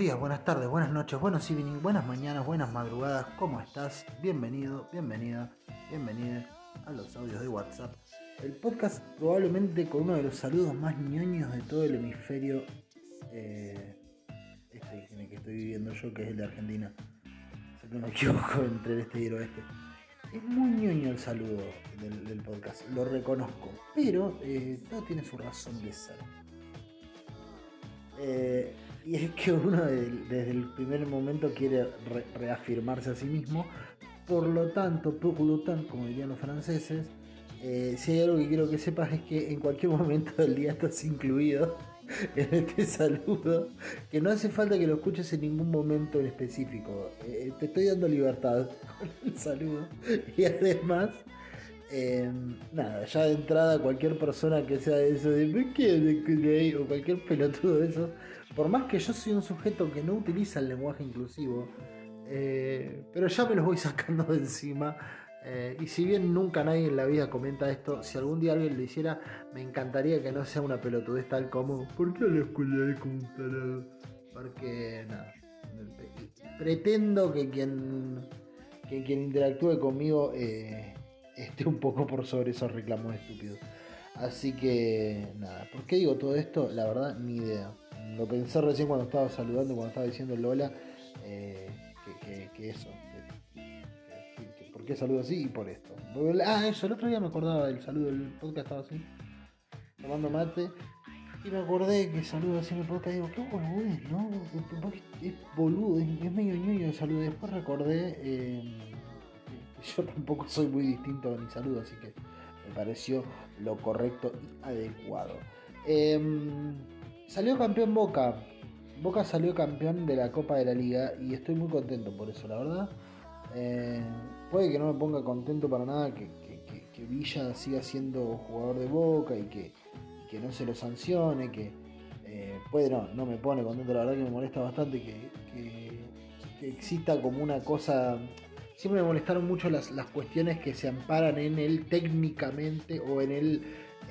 días, buenas tardes, buenas noches, buenos evening, buenas mañanas, buenas madrugadas. ¿Cómo estás? Bienvenido, bienvenida, bienvenida a los audios de WhatsApp. El podcast probablemente con uno de los saludos más ñoños de todo el hemisferio eh, este en el que estoy viviendo yo, que es el de Argentina. Si no me equivoco entre el este y el oeste. Es muy ñoño el saludo del, podcast, lo reconozco, pero eh, todo tiene su razón de ser. Eh, y es que uno desde el primer momento quiere reafirmarse a sí mismo. Por lo tanto, pour lo como dirían los franceses, eh, si hay algo que quiero que sepas es que en cualquier momento del día estás incluido en este saludo, que no hace falta que lo escuches en ningún momento en específico. Eh, te estoy dando libertad con el saludo. Y además, em, nada, ya de entrada cualquier persona que sea de eso de ¿qué? o cualquier pelotudo de eso por más que yo soy un sujeto que no utiliza el lenguaje inclusivo, eh, pero ya me los voy sacando de encima. Eh, y si bien nunca nadie en la vida comenta esto, si algún día alguien lo hiciera, me encantaría que no sea una pelotudez tal como ¿Por qué la escuela es como un talado? Porque nada. Pretendo que quien, que quien interactúe conmigo eh, esté un poco por sobre esos reclamos estúpidos. Así que nada, ¿por qué digo todo esto? La verdad, ni idea lo pensé recién cuando estaba saludando, cuando estaba diciendo Lola, eh, que, eso. ¿Por qué saludo así? Y por esto. Ah, eso, el otro día me acordaba del saludo del podcast, estaba así, tomando mate. Y me acordé que saludo así en el podcast digo, qué es, ¿no? Es boludo, es, medio ñoño el saludo. Después recordé eh, que yo tampoco soy muy distinto a mi saludo, así que me pareció lo correcto y adecuado. Eh, Salió campeón Boca. Boca salió campeón de la Copa de la Liga y estoy muy contento por eso, la verdad. Eh, puede que no me ponga contento para nada que, Villa siga siendo jugador de Boca y que, no se lo sancione, que eh, puede no, no me pone contento, la verdad que me molesta bastante que, exista como una cosa... Siempre me molestaron mucho las, las cuestiones que se amparan en él técnicamente o en el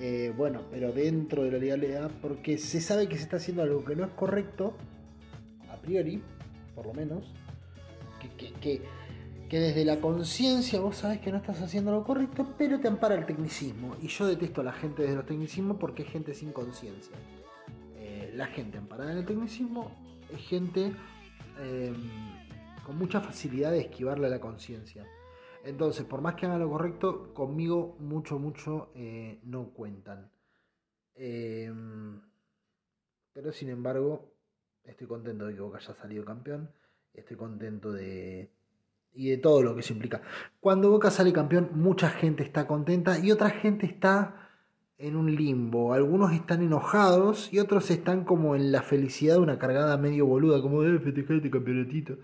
eh, bueno, pero dentro de la legalidad, porque se sabe que se está haciendo algo que no es correcto, a priori, por lo menos, que, desde la conciencia vos sabés que no estás haciendo lo correcto, pero te ampara el tecnicismo. Y yo detesto a la gente desde los tecnicismos porque es gente sin conciencia. Eh, la gente amparada en el tecnicismo es gente eh, con mucha facilidad de esquivarle a la conciencia. Entonces, por más que hagan lo correcto, conmigo mucho, mucho eh, no cuentan. Pero sin embargo, estoy contento de que Boca haya salido campeón. Estoy contento de... Y de todo lo que eso implica. Cuando Boca sale campeón, mucha gente está contenta y otra gente está en un limbo. Algunos están enojados y otros están como en la felicidad de una cargada medio boluda, como de festejar este campeonatito.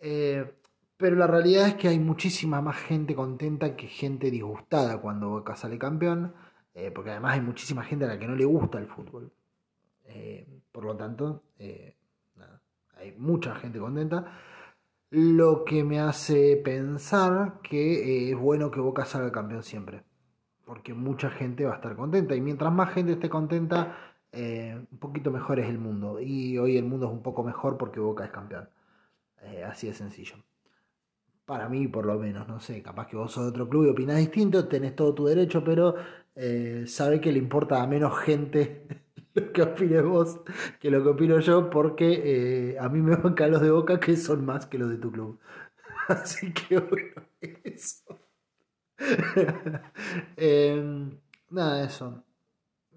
Eh, pero la realidad es que hay muchísima más gente contenta que gente disgustada cuando Boca sale campeón, eh, porque además hay muchísima gente a la que no le gusta el fútbol. Eh, por lo tanto, eh, hay mucha gente contenta. Lo que me hace pensar que es bueno que Boca salga campeón siempre, porque mucha gente va a estar contenta y mientras más gente esté contenta, un poquito mejor es el mundo. Y hoy el mundo es un poco mejor porque Boca es campeón. así de sencillo. Para mí, por lo menos, no sé, capaz que vos sos de otro club y opinás distinto, tenés todo tu derecho, pero eh, sabe que le importa a menos gente lo que opines vos que lo que opino yo, porque eh, a mí me bancan los de boca que son más que los de tu club. Así que bueno, eso. Em, nada, eso.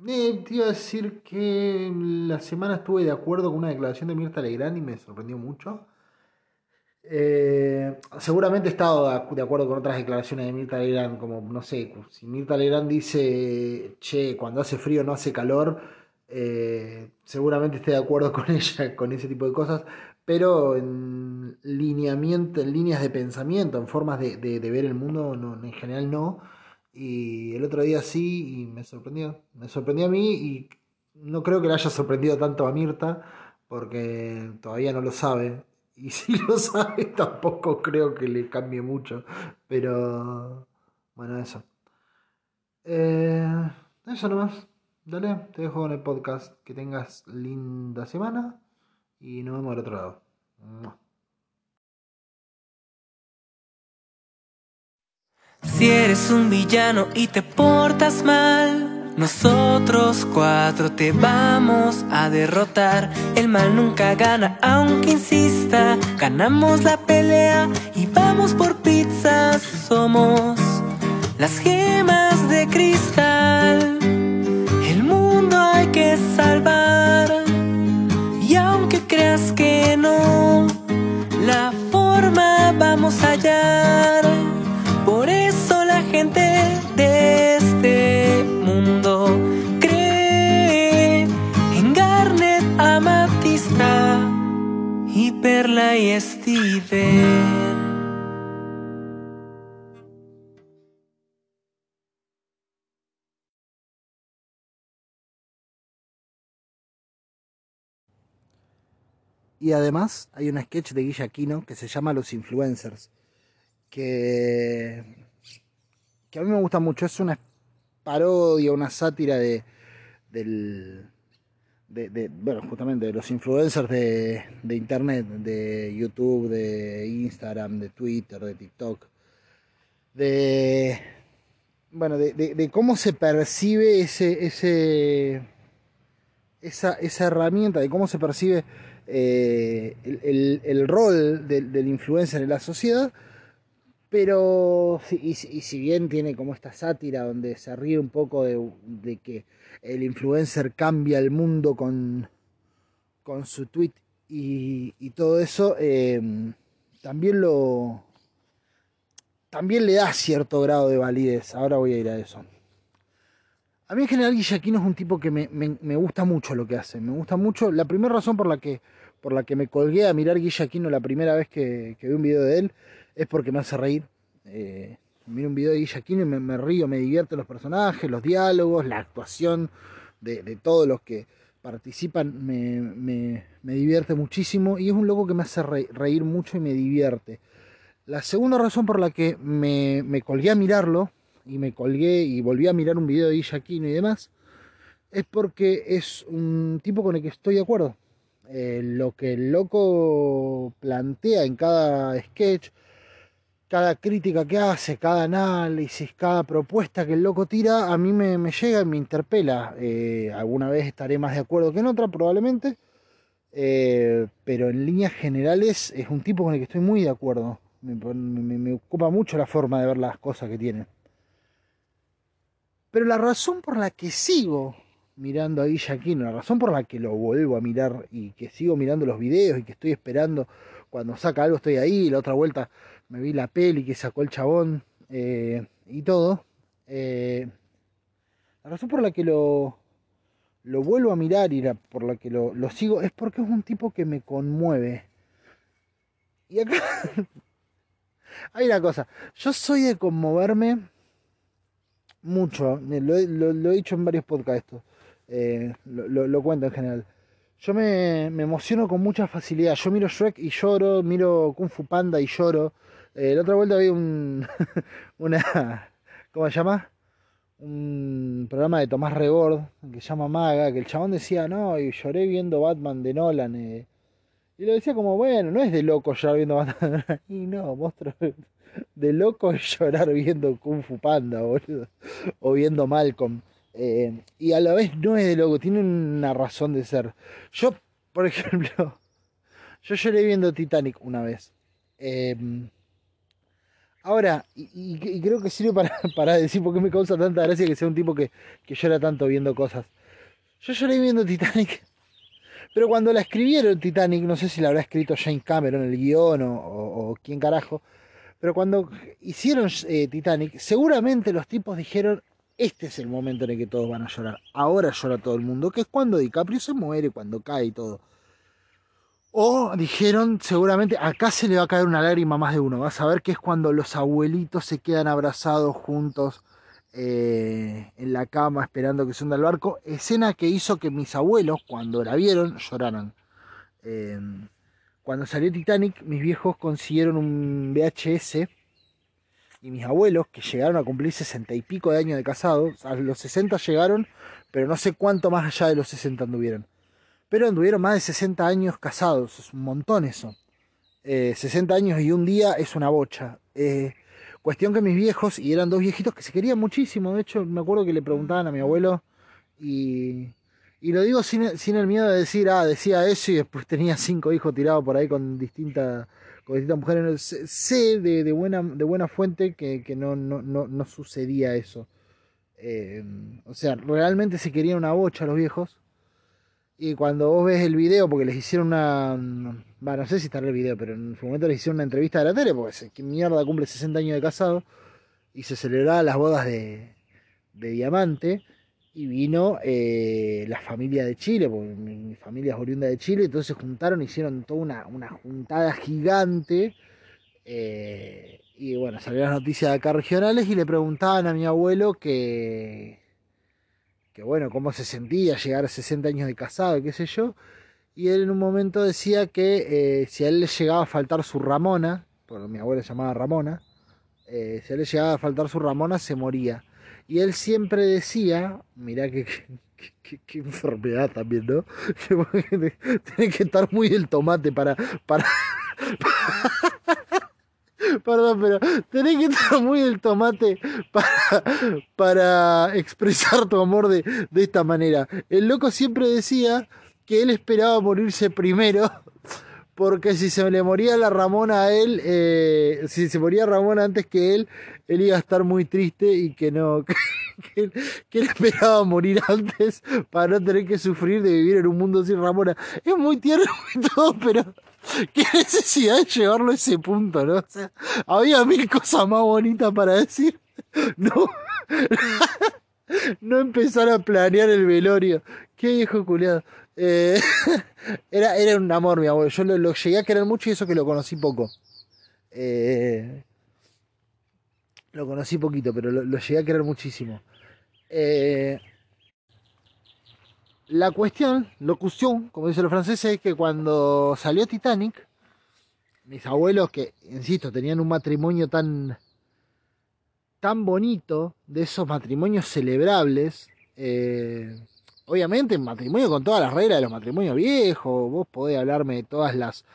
Eh, te iba a decir que la semana estuve de acuerdo con una declaración de Mirta Legrand y me sorprendió mucho. Eh, seguramente he estado de acuerdo con otras declaraciones de Mirta Legrand, como, no sé, si Mirta Legrand dice, che, cuando hace frío no hace calor, eh, seguramente esté de acuerdo con ella, con ese tipo de cosas, pero en lineamiento, en líneas de pensamiento, en formas de, ver el mundo, en general no. Y el otro día sí, y me sorprendió. Me sorprendió a mí y no creo que le haya sorprendido tanto a Mirta, porque todavía no lo sabe. Y si lo sabe, tampoco creo que le cambie mucho. Pero bueno, eso. Eh, eso nomás. Dale, te dejo en el podcast. Que tengas linda semana. Y nos vemos al otro lado. Si eres un villano y te portas mal, nosotros cuatro te vamos a derrotar. El mal nunca gana, aunque insista. Ganamos la pelea y vamos por pizzas. Somos las gemas de cristal. Y aunque creas que no, la forma vamos a hallar. Por eso la gente de este mundo cree en Garnet, Amatista y Perla y Steven. Y además hay un sketch de Guilla Aquino que se llama Los Influencers, que, que a mí me gusta mucho. Es una parodia, una sátira de, del, de, bueno, justamente de los influencers de, de, internet, de YouTube, de Instagram, de Twitter, de TikTok, de, bueno, de, de cómo se percibe ese, ese, esa, esa herramienta, de cómo se percibe eh, el, rol del, influencer en la sociedad, pero y, si bien tiene como esta sátira donde se ríe un poco de, que el influencer cambia el mundo con, con su tweet y, y todo eso, eh, también lo también le da cierto grado de validez. Ahora voy a ir a eso. A mí en general Guillaquino es un tipo que me, me, me, gusta mucho lo que hace. Me gusta mucho. La primera razón por la que, por la que me colgué a mirar Guillaquino la primera vez que, que vi un video de él es porque me hace reír. Eh, miro un video de Guillaquino y me, me, río, me divierten los personajes, los diálogos, la actuación de, todos los que participan. Me, me, divierte muchísimo y es un loco que me hace reír mucho y me divierte. La segunda razón por la que me, me colgué a mirarlo y me colgué y volví a mirar un video de Guillaquino y demás, es porque es un tipo con el que estoy de acuerdo. Eh, lo que el loco plantea en cada sketch, cada crítica que hace, cada análisis, cada propuesta que el loco tira, a mí me, me llega y me interpela. Eh, alguna vez estaré más de acuerdo que en otra, probablemente. Eh, pero en líneas generales es un tipo con el que estoy muy de acuerdo. Me, ocupa mucho la forma de ver las cosas que tiene. Pero la razón por la que sigo mirando a Guillaquino, la razón por la que lo vuelvo a mirar y que sigo mirando los videos y que estoy esperando cuando saca algo estoy ahí, la otra vuelta me vi la peli que sacó el chabón eh, y todo. Eh, la razón por la que lo, lo vuelvo a mirar y la, por la que lo, lo sigo es porque es un tipo que me conmueve. Y acá hay una cosa, yo soy de conmoverme mucho, lo, lo, lo, he dicho en varios podcasts, eh, lo, cuento en general. Yo me, emociono con mucha facilidad. Yo miro Shrek y lloro, miro Kung Fu Panda y lloro. Eh, la otra vuelta vi un. una. ¿Cómo se llama? Un programa de Tomás Rebord que se llama Maga, que el chabón decía, no, y lloré viendo Batman de Nolan. Eh. Y lo decía como, bueno, no es de loco llorar viendo Batman. y no, monstruo de loco llorar viendo Kung Fu Panda, boludo. O viendo Malcolm. Eh, y a la vez no es de loco, tiene una razón de ser. Yo, por ejemplo, yo lloré viendo Titanic una vez. Eh, ahora, y, creo que sirve para, para decir por qué me causa tanta gracia que sea un tipo que, que llora tanto viendo cosas. Yo lloré viendo Titanic, pero cuando la escribieron Titanic, no sé si la habrá escrito Jane Cameron el guion o quién carajo, pero cuando hicieron eh, Titanic, seguramente los tipos dijeron, este es el momento en el que todos van a llorar. Ahora llora todo el mundo, que es cuando DiCaprio se muere, cuando cae y todo. O dijeron, seguramente, acá se le va a caer una lágrima más de uno. Vas a ver que es cuando los abuelitos se quedan abrazados juntos eh, en la cama esperando que se hunda el barco. Escena que hizo que mis abuelos, cuando la vieron, lloraran. Eh, cuando salió Titanic, mis viejos consiguieron un VHS y mis abuelos, que llegaron a cumplir sesenta y pico de años de casados, a los 60 llegaron, pero no sé cuánto más allá de los 60 anduvieron. Pero anduvieron más de 60 años casados, es un montón eso. 60 eh, años y un día es una bocha. Eh, cuestión que mis viejos, y eran dos viejitos que se querían muchísimo, de hecho me acuerdo que le preguntaban a mi abuelo y y lo digo sin, el miedo de decir, ah, decía eso y después tenía cinco hijos tirados por ahí con distintas con distintas mujeres. Sé de, buena, de buena fuente que, no, no, no, sucedía eso. Eh, o sea, realmente se querían una bocha los viejos. Y cuando vos ves el video, porque les hicieron una. Bueno, no sé si está en el video, pero en su momento les hicieron una entrevista de la tele, porque qué mierda cumple 60 años de casado. Y se celebraban las bodas de, de Diamante y vino eh, la familia de Chile, porque mi, familia es oriunda de Chile, entonces se juntaron, hicieron toda una, una juntada gigante. Eh, y bueno, salieron las noticias de acá regionales y le preguntaban a mi abuelo que, que bueno, cómo se sentía llegar a 60 años de casado, qué sé yo. Y él en un momento decía que eh, si a él le llegaba a faltar su Ramona, porque mi abuelo se llamaba Ramona, si a él le llegaba a faltar su Ramona, se moría. Y él siempre decía, mirá qué, enfermedad también, ¿no? Tiene que estar muy el tomate para... para Perdón, pero tenés que estar muy el tomate para, para expresar tu amor de, de esta manera. El loco siempre decía que él esperaba morirse primero porque si se le moría la Ramona a él, eh, si se moría Ramona antes que él, él iba a estar muy triste y que no, que, él esperaba morir antes para no tener que sufrir de vivir en un mundo sin Ramona. Es muy tierno y todo, pero qué necesidad de llevarlo a ese punto, ¿no? O sea, había mil cosas más bonitas para decir. No. no empezar a planear el velorio. Qué viejo culiado. Eh, era, era un amor, mi abuelo. Yo lo, llegué a querer mucho y eso que lo conocí poco. Eh, lo conocí poquito, pero lo, llegué a querer muchísimo. Eh, la cuestión, locución, como dicen los franceses, es que cuando salió Titanic, mis abuelos, que insisto, tenían un matrimonio tan, tan bonito, de esos matrimonios celebrables, Obviamente, matrimonio con todas las reglas de los matrimonios viejos, vos podés hablarme de todas las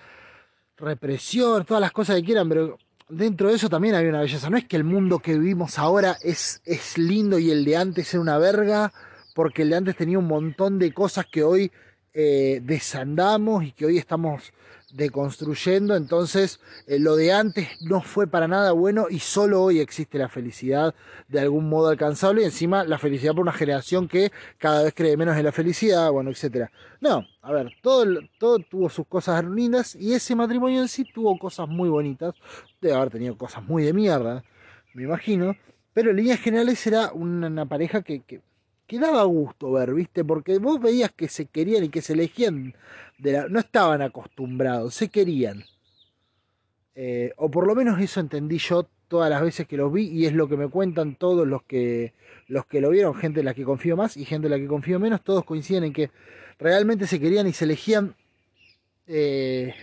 represiones, todas las cosas que quieran, pero dentro de eso también hay una belleza. No es que el mundo que vivimos ahora es, es lindo y el de antes era una verga, porque el de antes tenía un montón de cosas que hoy eh, desandamos y que hoy estamos deconstruyendo, entonces eh, lo de antes no fue para nada bueno y solo hoy existe la felicidad de algún modo alcanzable y encima la felicidad por una generación que cada vez cree menos en la felicidad, bueno, etcétera. No, a ver, todo, todo tuvo sus cosas lindas y ese matrimonio en sí tuvo cosas muy bonitas, debe haber tenido cosas muy de mierda, me imagino, pero en líneas generales era una, pareja que, que, que daba gusto ver, ¿viste? Porque vos veías que se querían y que se elegían no estaban acostumbrados, se querían. Eh, o por lo menos eso entendí yo todas las veces que los vi y es lo que me cuentan todos los que, los que lo vieron, gente en la que confío más y gente en la que confío menos, todos coinciden en que realmente se querían y se elegían. Eh,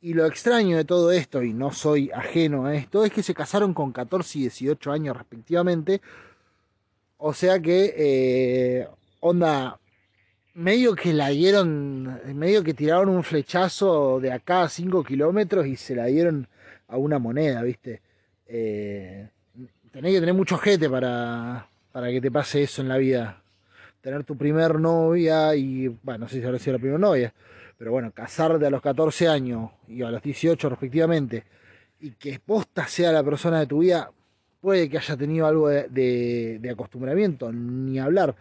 y lo extraño de todo esto, y no soy ajeno a esto, es que se casaron con 14 y 18 años respectivamente. O sea que, eh, onda, medio que la dieron, medio que tiraron un flechazo de acá a 5 kilómetros y se la dieron a una moneda, ¿viste? Eh, tenés que tener mucho jete para, para que te pase eso en la vida. Tener tu primer novia y, bueno, no sé si habrá sido la primera novia, pero bueno, casarte a los 14 años y a los 18 respectivamente y que posta sea la persona de tu vida, puede que haya tenido algo de, acostumbramiento, ni hablar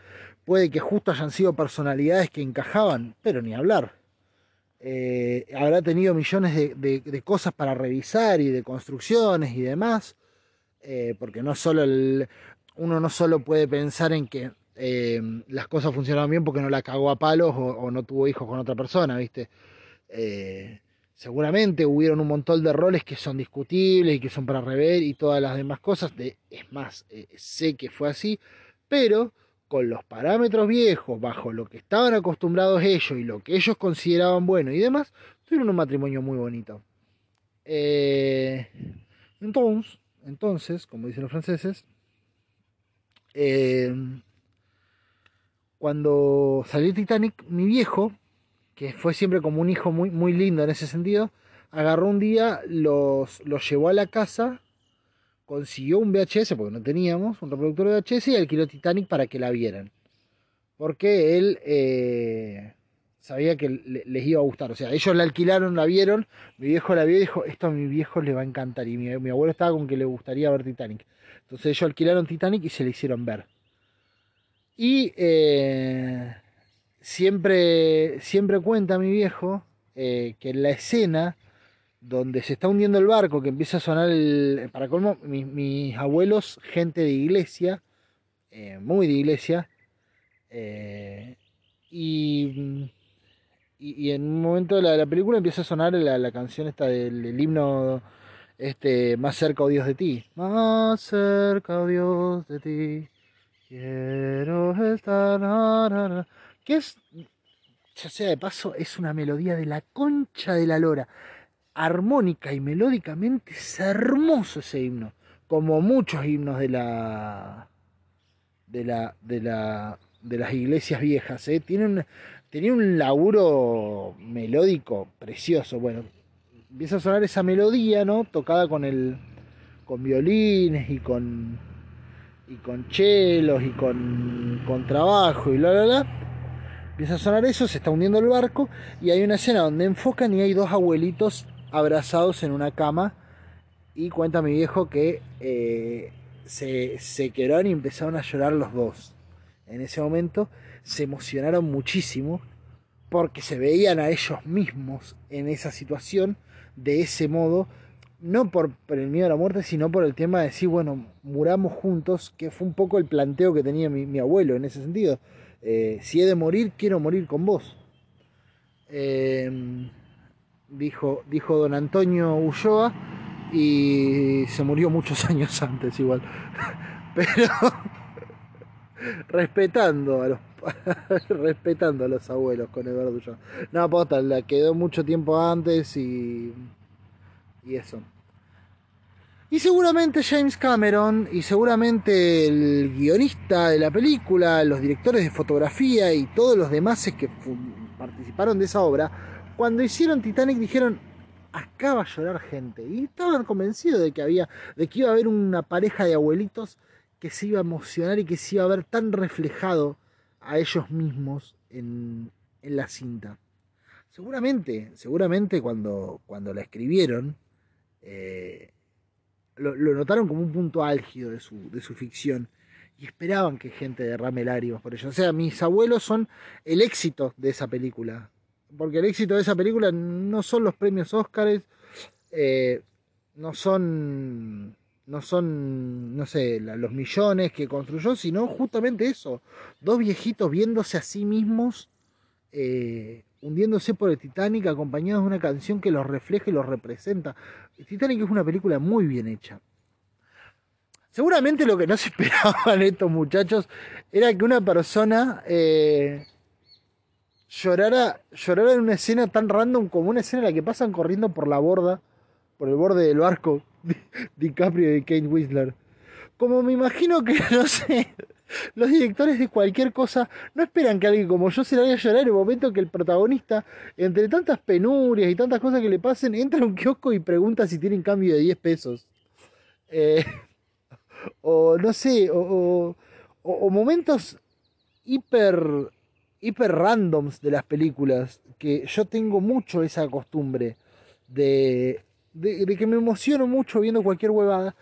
Puede que justo hayan sido personalidades que encajaban, pero ni hablar. Eh, habrá tenido millones de, cosas para revisar y de construcciones y demás, eh, porque no solo uno no solo puede pensar en que eh, las cosas funcionaron bien porque no la cagó a palos o, no tuvo hijos con otra persona, ¿viste? Seguramente hubieron un montón de roles que son discutibles y que son para rever y todas las demás cosas. De, es más, eh, sé que fue así, pero con los parámetros viejos, bajo lo que estaban acostumbrados ellos y lo que ellos consideraban bueno y demás, tuvieron un matrimonio muy bonito. Eh, entonces, entonces, como dicen los franceses, eh, cuando salió Titanic, mi viejo, que fue siempre como un hijo muy, muy lindo en ese sentido, agarró un día, los, los llevó a la casa, consiguió un VHS, porque no teníamos, un reproductor de VHS y alquiló Titanic para que la vieran. Porque él eh, sabía que les iba a gustar. O sea, ellos la alquilaron, la vieron, mi viejo la vio y dijo, esto a mi viejo le va a encantar. Y mi, mi abuelo estaba con que le gustaría ver Titanic. Entonces ellos alquilaron Titanic y se le hicieron ver. Y eh, siempre, siempre cuenta mi viejo eh, que en la escena donde se está hundiendo el barco, que empieza a sonar. Para colmo, mis, abuelos, gente de iglesia, eh, muy de iglesia, y, y, en un momento de la, película empieza a sonar la, canción esta del, himno este, Más cerca, oh Dios de ti. Más cerca, oh Dios de ti. Quiero estar. Que es, ya sea de paso, es una melodía de la concha de la lora. Armónica y melódicamente es hermoso ese himno. Como muchos himnos de la. de la. de la. de las iglesias viejas. ¿eh? Tiene un laburo melódico precioso. Bueno, empieza a sonar esa melodía, ¿no? Tocada con el. con violines y con y con chelos y con, con trabajo y la la la. Empieza a sonar eso, se está hundiendo el barco y hay una escena donde enfocan y hay dos abuelitos abrazados en una cama y cuenta mi viejo que eh, se, se quedaron y empezaron a llorar los dos. En ese momento se emocionaron muchísimo porque se veían a ellos mismos en esa situación de ese modo no por, el miedo a la muerte, sino por el tema de decir, bueno, muramos juntos, que fue un poco el planteo que tenía mi, abuelo en ese sentido. Eh, si he de morir, quiero morir con vos. Em, dijo, dijo don Antonio Ulloa y se murió muchos años antes igual. Pero respetando a los respetando a los abuelos con Eduardo Ulloa. No, posta, la quedó mucho tiempo antes y y eso. Y seguramente James Cameron y seguramente el guionista de la película, los directores de fotografía y todos los demás que participaron de esa obra, cuando hicieron Titanic dijeron, acá va a llorar gente. Y estaban convencidos de que había, de que iba a haber una pareja de abuelitos que se iba a emocionar y que se iba a ver tan reflejado a ellos mismos en, en la cinta. Seguramente, seguramente cuando, cuando la escribieron, eh, lo, notaron como un punto álgido de su, de su ficción y esperaban que gente derrame lágrimas por ello. O sea, mis abuelos son el éxito de esa película. Porque el éxito de esa película no son los premios Óscares, eh, no son, no son, no sé, los millones que construyó, sino justamente eso. Dos viejitos viéndose a sí mismos eh, hundiéndose por el Titanic acompañados de una canción que los refleja y los representa. Titanic es una película muy bien hecha. Seguramente lo que no se esperaban estos muchachos era que una persona eh, llorara, llorara en una escena tan random como una escena en la que pasan corriendo por la borda, por el borde del barco, DiCaprio y Kate Whistler. Como me imagino que, no sé, los directores de cualquier cosa no esperan que alguien como yo se la vaya a llorar en el momento que el protagonista, entre tantas penurias y tantas cosas que le pasen, entra a un kiosco y pregunta si tienen cambio de 10 pesos. Eh, o no sé, o, momentos hiper, hiper randoms de las películas, que yo tengo mucho esa costumbre de, de que me emociono mucho viendo cualquier huevada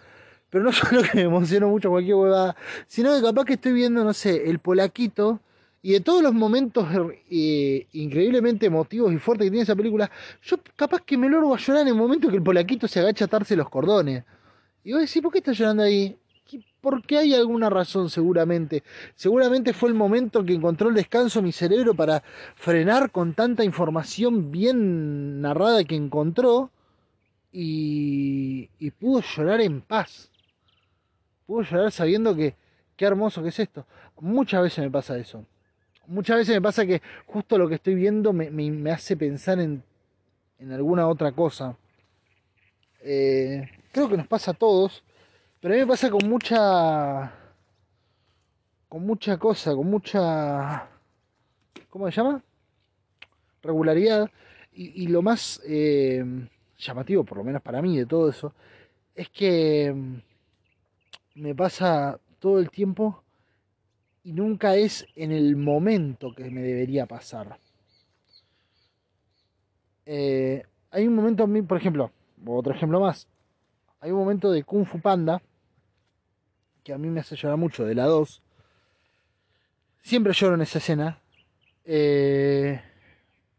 pero no solo que me emociono mucho cualquier huevada, sino que capaz que estoy viendo, no sé, el polaquito y de todos los momentos eh, increíblemente emotivos y fuertes que tiene esa película, yo capaz que me logro a llorar en el momento que el polaquito se agacha a atarse los cordones. Y vos decís, ¿por qué está llorando ahí? porque hay alguna razón seguramente. Seguramente fue el momento que encontró el descanso mi cerebro para frenar con tanta información bien narrada que encontró y, y pudo llorar en paz. Pudo llorar sabiendo que qué hermoso que es esto. Muchas veces me pasa eso. Muchas veces me pasa que justo lo que estoy viendo me, me, hace pensar en, en, alguna otra cosa. Eh, creo que nos pasa a todos, pero a mí me pasa con mucha. con mucha cosa, con mucha. ¿Cómo se llama? Regularidad. Y, y lo más eh, llamativo, por lo menos para mí, de todo eso, es que me pasa todo el tiempo y nunca es en el momento que me debería pasar. Eh, hay un momento, por ejemplo, otro ejemplo más, hay un momento de Kung Fu Panda que a mí me hace llorar mucho, de la 2. Siempre lloro en esa escena. Eh,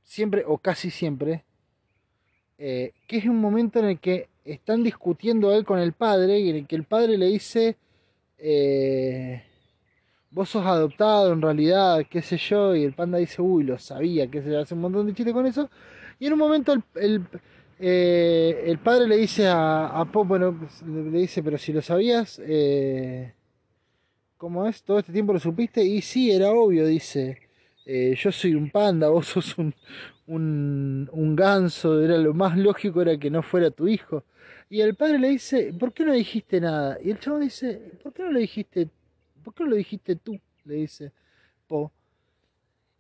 siempre o casi siempre. Eh, que es un momento en el que están discutiendo él con el padre y que el padre le dice eh, vos sos adoptado en realidad, qué sé yo, y el panda dice, uy, lo sabía, que se hace un montón de chistes con eso, y en un momento el, el, eh, el padre le dice a, a Pop, bueno, le dice, pero si lo sabías, eh, ¿cómo es? ¿Todo este tiempo lo supiste? Y sí, era obvio, dice, eh, yo soy un panda, vos sos un, un, un ganso, era lo más lógico era que no fuera tu hijo. Y el padre le dice, ¿por qué no dijiste nada? Y el chavo dice, ¿por qué no lo dijiste? ¿Por qué no lo dijiste tú? Le dice Po.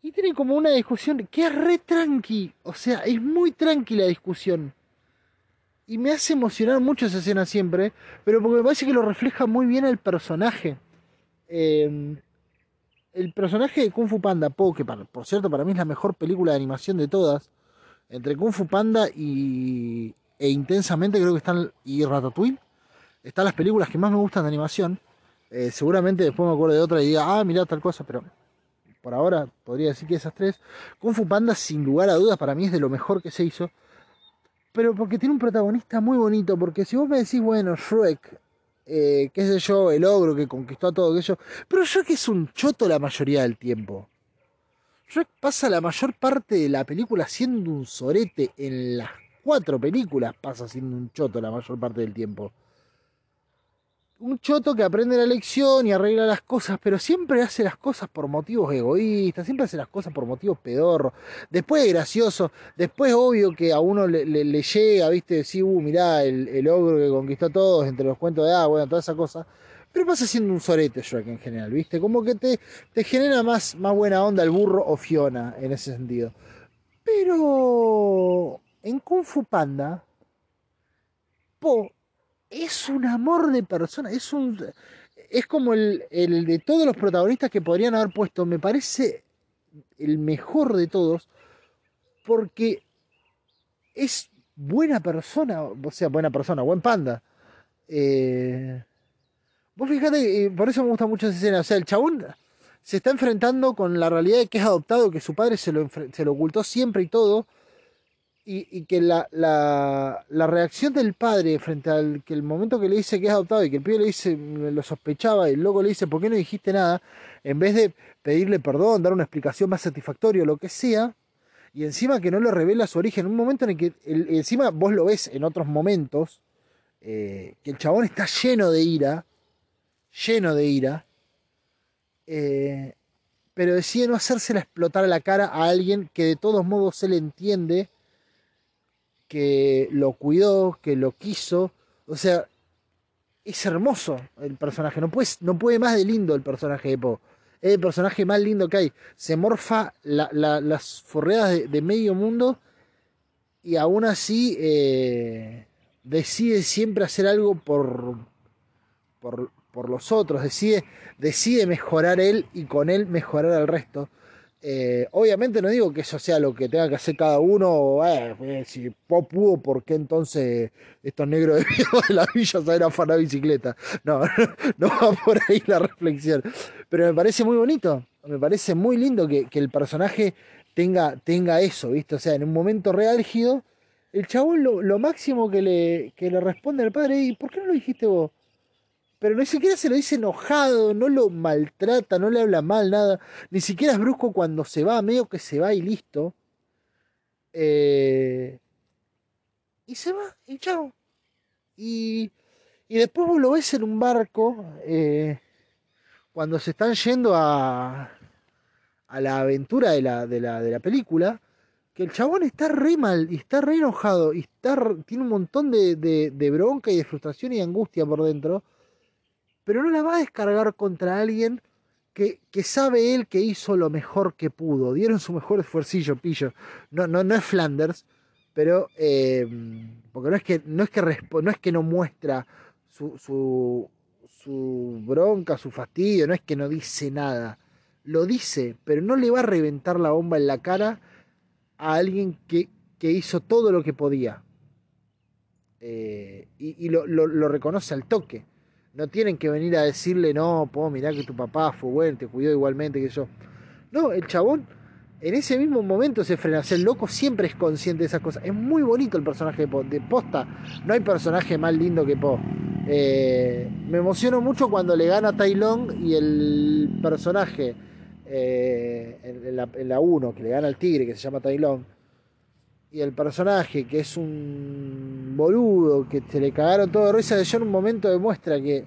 Y tiene como una discusión que es re tranqui. O sea, es muy tranquila la discusión. Y me hace emocionar mucho esa escena siempre. Pero porque me parece que lo refleja muy bien el personaje. Eh, el personaje de Kung Fu Panda, Po, que por cierto para mí es la mejor película de animación de todas. Entre Kung Fu Panda y, e intensamente creo que están y Ratatouille están las películas que más me gustan de animación eh, seguramente después me acuerdo de otra y diga ah mira tal cosa pero por ahora podría decir que esas tres Kung Fu Panda sin lugar a dudas para mí es de lo mejor que se hizo pero porque tiene un protagonista muy bonito porque si vos me decís bueno Shrek eh, qué sé yo el ogro que conquistó a todo aquello pero Shrek es un choto la mayoría del tiempo. Shrek pasa la mayor parte de la película siendo un sorete. En las cuatro películas pasa siendo un choto la mayor parte del tiempo. Un choto que aprende la lección y arregla las cosas, pero siempre hace las cosas por motivos egoístas, siempre hace las cosas por motivos pedorros. Después es gracioso, después obvio que a uno le, le, le llega, viste, decir, uh, mirá, el, el, ogro que conquistó a todos, entre los cuentos de, ah, bueno, toda esa cosa. Pero pasa siendo un sorete Shrek en general, viste, como que te, te genera más, más buena onda el burro o Fiona en ese sentido. Pero en Kung Fu Panda, Po es un amor de persona, es un es como el, el, de todos los protagonistas que podrían haber puesto, me parece el mejor de todos, porque es buena persona, o sea, buena persona, buen panda. Eh, vos fíjate, por eso me gusta mucho esa escena, o sea, el chabón se está enfrentando con la realidad de que es adoptado, que su padre se lo, se lo ocultó siempre y todo, y, que la, la, la, reacción del padre frente al que el momento que le dice que es adoptado y que el pibe le dice, lo sospechaba, y loco le dice, ¿por qué no dijiste nada? En vez de pedirle perdón, dar una explicación más satisfactoria o lo que sea, y encima que no le revela su origen, un momento en el que, encima vos lo ves en otros momentos, eh, que el chabón está lleno de ira, lleno de ira, eh, pero decide no hacérsela explotar a la cara a alguien que de todos modos se le entiende que lo cuidó, que lo quiso. O sea, es hermoso el personaje. No puede, no puede más de lindo el personaje de Po. Es el personaje más lindo que hay. Se morfa la, la, las forreadas de, de, medio mundo y aún así eh, decide siempre hacer algo por, por, por los otros. Decide, decide mejorar él y con él mejorar al resto. Eh, obviamente no digo que eso sea lo que tenga que hacer cada uno. Eh, si Pop pudo, ¿por qué entonces estos negros de la villa saben afanar bicicleta? No, no va por ahí la reflexión. Pero me parece muy bonito. Me parece muy lindo que, que el personaje tenga, tenga eso, ¿viste? O sea, en un momento reálgido, el chabón lo, lo máximo que le, que le responde al padre, ¿y por qué no lo dijiste vos? Pero ni siquiera se lo dice enojado, no lo maltrata, no le habla mal, nada. Ni siquiera es brusco cuando se va, medio que se va y listo. Eh, y se va, y chao. Y, y después vos lo ves en un barco, eh, cuando se están yendo a, a la aventura de la, de la, de la película, que el chabón está re mal y está re enojado y está, tiene un montón de, de, de bronca y de frustración y angustia por dentro pero no la va a descargar contra alguien que, que, sabe él que hizo lo mejor que pudo. Dieron su mejor esfuercillo, pillo. No, no, no es Flanders, pero eh, porque no es que no es que no es que no muestra su, su, su bronca, su fastidio, no es que no dice nada. Lo dice, pero no le va a reventar la bomba en la cara a alguien que, que hizo todo lo que podía. Eh, y, y lo, lo, lo reconoce al toque. No tienen que venir a decirle, no, puedo mirar que tu papá fue bueno, te cuidó igualmente que yo. No, el chabón en ese mismo momento se frena. O el loco siempre es consciente de esas cosas. Es muy bonito el personaje de Po. De posta, no hay personaje más lindo que Po. Eh, me emociono mucho cuando le gana a Tai y el personaje eh, en, la, 1, que le gana al tigre, que se llama Tai y el personaje que es un boludo, que se le cagaron todo de risa, ya en un momento demuestra que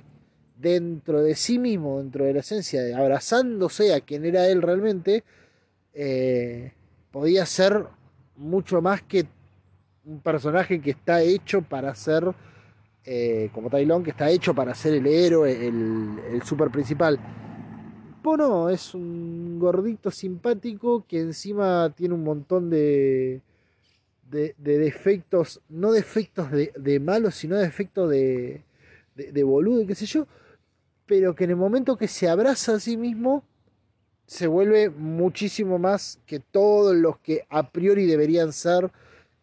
dentro de sí mismo, dentro de la esencia, de abrazándose a quien era él realmente, eh, podía ser mucho más que un personaje que está hecho para ser, eh, como Tailón, que está hecho para ser el héroe, el, el super principal. Pono es un gordito simpático que encima tiene un montón de, de, defectos, no defectos de, de malos, sino defectos de, de, de boludo, qué sé yo, pero que en el momento que se abraza a sí mismo, se vuelve muchísimo más que todos los que a priori deberían ser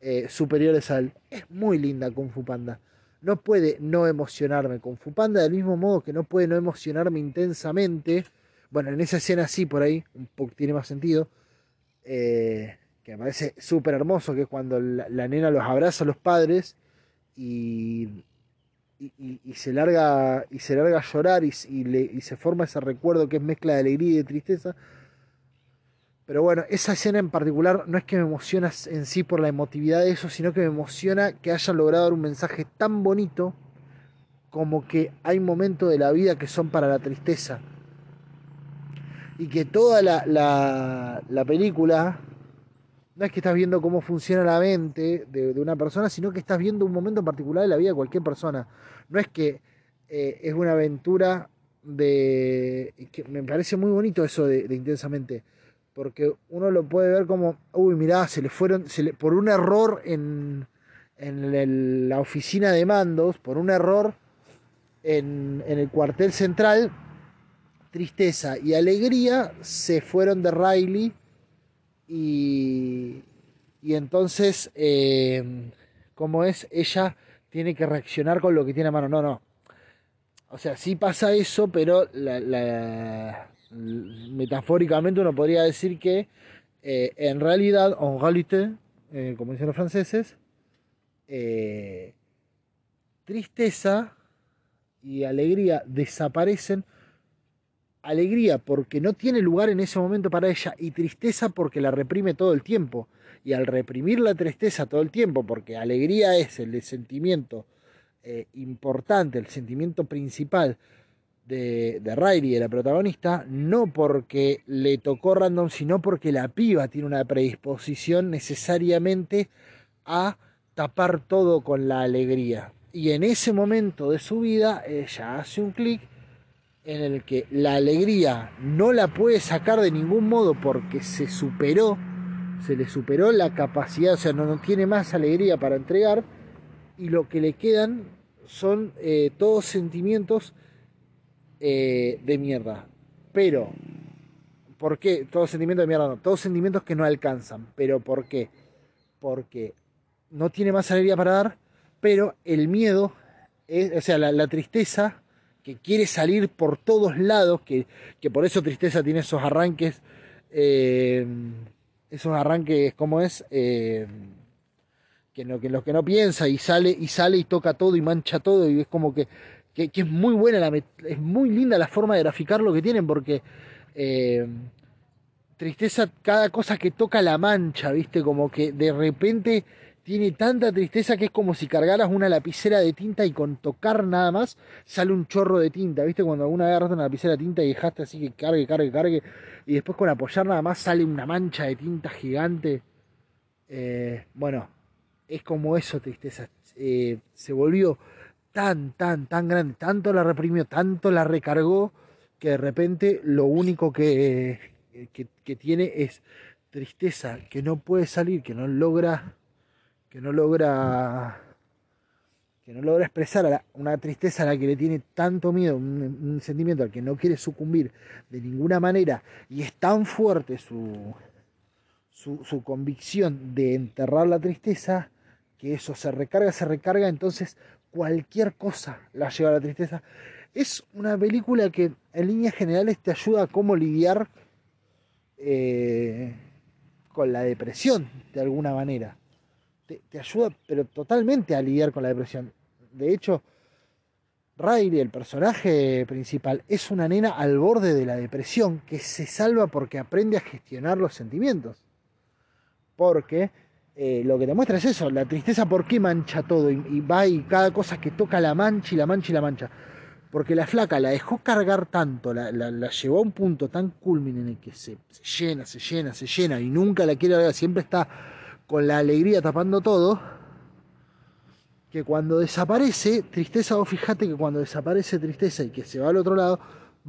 eh, superiores a él. Es muy linda Kung Fu Panda. No puede no emocionarme Kung Fu Panda del mismo modo que no puede no emocionarme intensamente. Bueno, en esa escena sí, por ahí, un poco tiene más sentido. Eh, que me parece súper hermoso, que es cuando la, nena los abraza a los padres y, y, se, larga, y se larga a llorar y, se forma ese recuerdo que es mezcla de alegría y de tristeza. Pero bueno, esa escena en particular no es que me emociona en sí por la emotividad de eso, sino que me emociona que hayan logrado dar un mensaje tan bonito como que hay momentos de la vida que son para la tristeza. Y que toda la, la película no es que estás viendo cómo funciona la mente de, una persona, sino que estás viendo un momento en particular de la vida de cualquier persona. No es que eh, es una aventura de... que me parece muy bonito eso de, intensamente, porque uno lo puede ver como, uy, mirá, se le fueron, por un error en, en la oficina de mandos, por un error en, en el cuartel central, tristeza y alegría se fueron de Riley y, y entonces, eh, como es, ella tiene que reaccionar con lo que tiene a mano. No, no. O sea, sí pasa eso, pero metafóricamente uno podría decir que eh, en realidad, en réalité, eh, como dicen los franceses, eh, tristeza y alegría desaparecen alegría porque no tiene lugar en ese momento para ella y tristeza porque la reprime todo el tiempo. Y al reprimir la tristeza todo el tiempo, porque alegría es el sentimiento eh, importante, el sentimiento principal de, de Riley, de la protagonista, no porque le tocó random, sino porque la piba tiene una predisposición necesariamente a tapar todo con la alegría. Y en ese momento de su vida, ella hace un clic en el que la alegría no la puede sacar de ningún modo porque se superó, se le superó la capacidad, o sea, no, no tiene más alegría para entregar y lo que le quedan son eh, todos sentimientos eh, de mierda. Pero, ¿por qué? Todos sentimientos de mierda, no, todos sentimientos que no alcanzan. Pero, ¿por qué? Porque no tiene más alegría para dar, pero el miedo, es, o sea, la, la tristeza que quiere salir por todos lados, que, que por eso Tristeza tiene esos arranques, eh, esos arranques como es, eh, que, en que no piensa y sale y sale y toca todo y mancha todo y es como que que, es muy buena, la, es muy linda la forma de graficar lo que tienen, porque eh, tristeza, cada cosa que toca la mancha, ¿viste? Como que de repente tiene tanta tristeza que es como si cargaras una lapicera de tinta y con tocar nada más sale un chorro de tinta, ¿viste? Cuando alguna agarraste una lapicera de tinta y dejaste así que cargue, cargue, cargue, y después con apoyar nada más sale una mancha de tinta gigante. Eh, bueno, es como eso, tristeza. Eh, se volvió tan, tan, tan grande, tanto la reprimió, tanto la recargó, que de repente lo único que, que, tiene es tristeza, que no puede salir, que no logra, que no logra, que no logra expresar una tristeza a la que le tiene tanto miedo, un, sentimiento al que no quiere sucumbir de ninguna manera, y es tan fuerte su, su, su convicción de enterrar la tristeza, que eso se recarga, se recarga, entonces cualquier cosa la lleva a la tristeza. Es una película que en líneas generales te ayuda a cómo lidiar eh, con la depresión, de alguna manera. Te, ayuda, pero totalmente a lidiar con la depresión. De hecho, Riley, el personaje principal, es una nena al borde de la depresión que se salva porque aprende a gestionar los sentimientos. Porque eh, lo que te muestra es eso, la tristeza, ¿por qué mancha todo? Y, va y cada cosa que toca la mancha y la mancha y la mancha porque la flaca la dejó cargar tanto, la, llevó a un punto tan culmine en el que se, llena, se llena, se llena y nunca la quiere ver, siempre está con la alegría tapando todo, que cuando desaparece, tristeza, vos fijate que cuando desaparece tristeza y que se va al otro lado,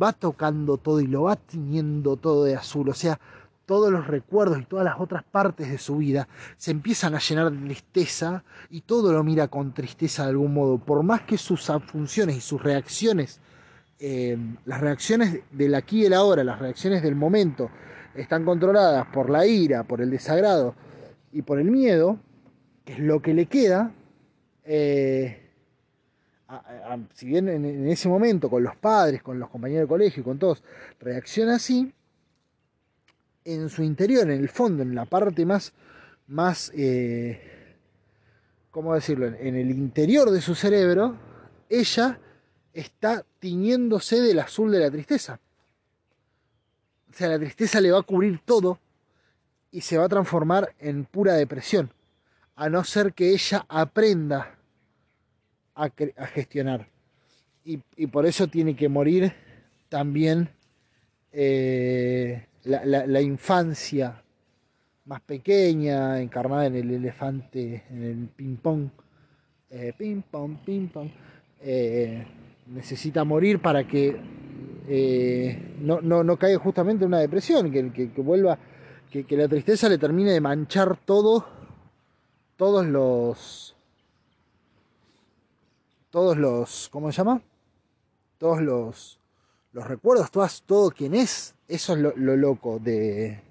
va tocando todo y lo va tiñendo todo de azul, o sea, todos los recuerdos y todas las otras partes de su vida se empiezan a llenar de tristeza y todo lo mira con tristeza de algún modo. Por más que sus funciones y sus reacciones, eh, las reacciones del aquí y el ahora, las reacciones del momento, están controladas por la ira, por el desagrado y por el miedo, que es lo que le queda, eh, si bien en ese momento con los padres, con los compañeros de colegio con todos, reacciona así, en su interior, en el fondo, en la parte más, más eh, ¿cómo decirlo? En el interior de su cerebro, ella está tiñéndose del azul de la tristeza. O sea, la tristeza le va a cubrir todo y se va a transformar en pura depresión, a no ser que ella aprenda a, gestionar. Y, por eso tiene que morir también eh, la, infancia más pequeña, encarnada en el elefante, en el ping-pong, eh, ping-pong, ping-pong, eh, necesita morir para que eh, no, no, caiga justamente en una depresión, que, que, que vuelva, que, la tristeza le termine de manchar todo, todos los, todos los, ¿cómo se llama? Todos los, los recuerdos, todas, todo quien es eso es lo, loco de,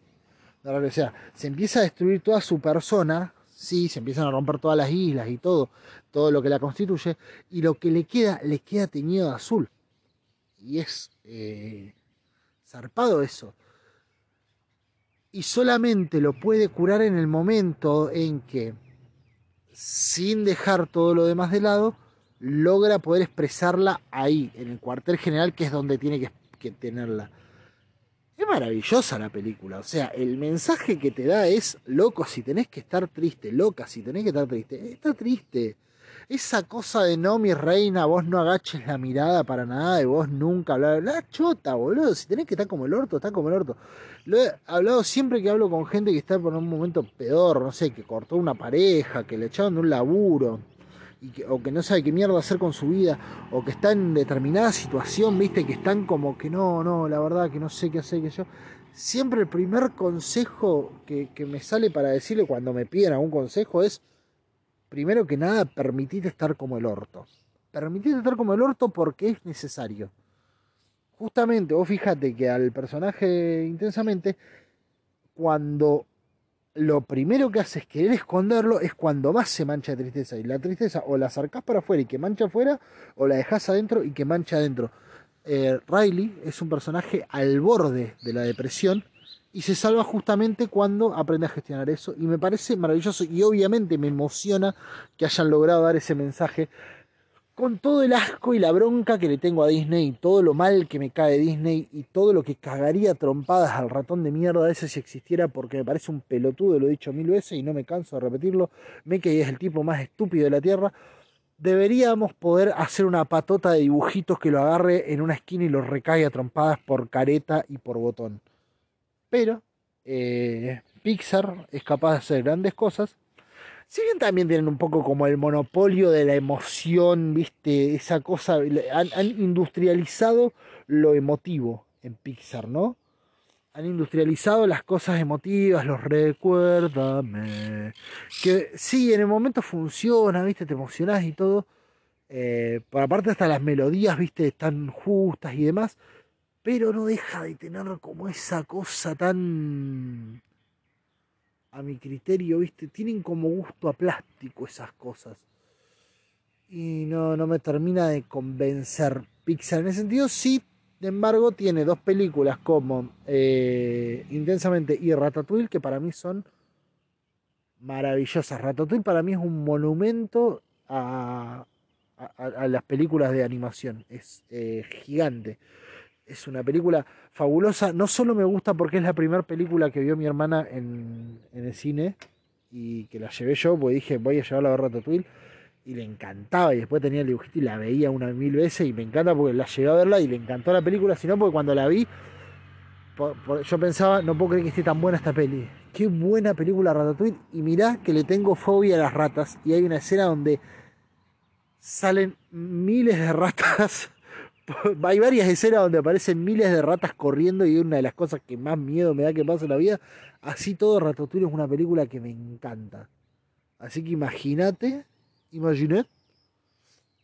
de O sea, se empieza a destruir toda su persona, sí, se empiezan a romper todas las islas y todo, todo lo que la constituye, y lo que le queda, le queda teñido de azul. Y es eh, zarpado eso. Y solamente lo puede curar en el momento en que, sin dejar todo lo demás de lado, logra poder expresarla ahí, en el cuartel general, que es donde tiene que, tenerla. Es maravillosa la película, o sea, el mensaje que te da es, loco, si tenés que estar triste, loca, si tenés que estar triste, está triste. Esa cosa de no, mi reina, vos no agaches la mirada para nada, de vos nunca hablar, la chota, boludo, si tenés que estar como el orto, está como el orto. Lo he hablado siempre que hablo con gente que está por un momento peor, no sé, que cortó una pareja, que le echaron de un laburo o que no sabe qué mierda hacer con su vida, o que está en determinada situación, viste, que están como que no, no, la verdad que no sé qué hacer, que yo. Siempre el primer consejo que, me sale para decirle cuando me piden algún consejo es, primero que nada, permitite estar como el orto. Permitite estar como el orto porque es necesario. Justamente, vos fíjate que al personaje intensamente, cuando lo primero que haces querer esconderlo es cuando más se mancha de tristeza. Y la tristeza o la acercás para afuera y que mancha afuera, o la dejas adentro y que mancha adentro. Eh, Riley es un personaje al borde de la depresión y se salva justamente cuando aprende a gestionar eso. Y me parece maravilloso y obviamente me emociona que hayan logrado dar ese mensaje con todo el asco y la bronca que le tengo a Disney, y todo lo mal que me cae Disney y todo lo que cagaría trompadas al ratón de mierda ese si existiera, porque me parece un pelotudo, lo he dicho mil veces y no me canso de repetirlo. Mickey es el tipo más estúpido de la tierra. Deberíamos poder hacer una patota de dibujitos que lo agarre en una esquina y lo recaiga a trompadas por careta y por botón. Pero eh, Pixar es capaz de hacer grandes cosas si bien también tienen un poco como el monopolio de la emoción, ¿viste? Esa cosa, han, industrializado lo emotivo en Pixar, ¿no? Han industrializado las cosas emotivas, los recuérdame. Que sí, en el momento funciona, ¿viste? Te emocionás y todo. Eh, por aparte hasta las melodías, ¿viste? Están justas y demás. Pero no deja de tener como esa cosa tan a mi criterio, ¿viste? Tienen como gusto a plástico esas cosas. Y no, no me termina de convencer Pixar. En ese sentido, sí, sin embargo, tiene dos películas como eh, Intensamente y Ratatouille, que para mí son maravillosas. Ratatouille para mí es un monumento a, a, las películas de animación. Es eh, gigante. Es una película fabulosa. No solo me gusta porque es la primera película que vio mi hermana en, el cine y que la llevé yo, porque dije voy a llevarla a ver Ratatouille y le encantaba y después tenía el dibujito y la veía una mil veces y me encanta porque la llevé a verla y le encantó la película, sino porque cuando la vi yo pensaba, no puedo creer que esté tan buena esta peli. Qué buena película Ratatouille y mirá que le tengo fobia a las ratas y hay una escena donde salen miles de ratas hay varias escenas donde aparecen miles de ratas corriendo y una de las cosas que más miedo me da que pase en la vida. Así todo Ratatouille es una película que me encanta. Así que imagínate, imaginé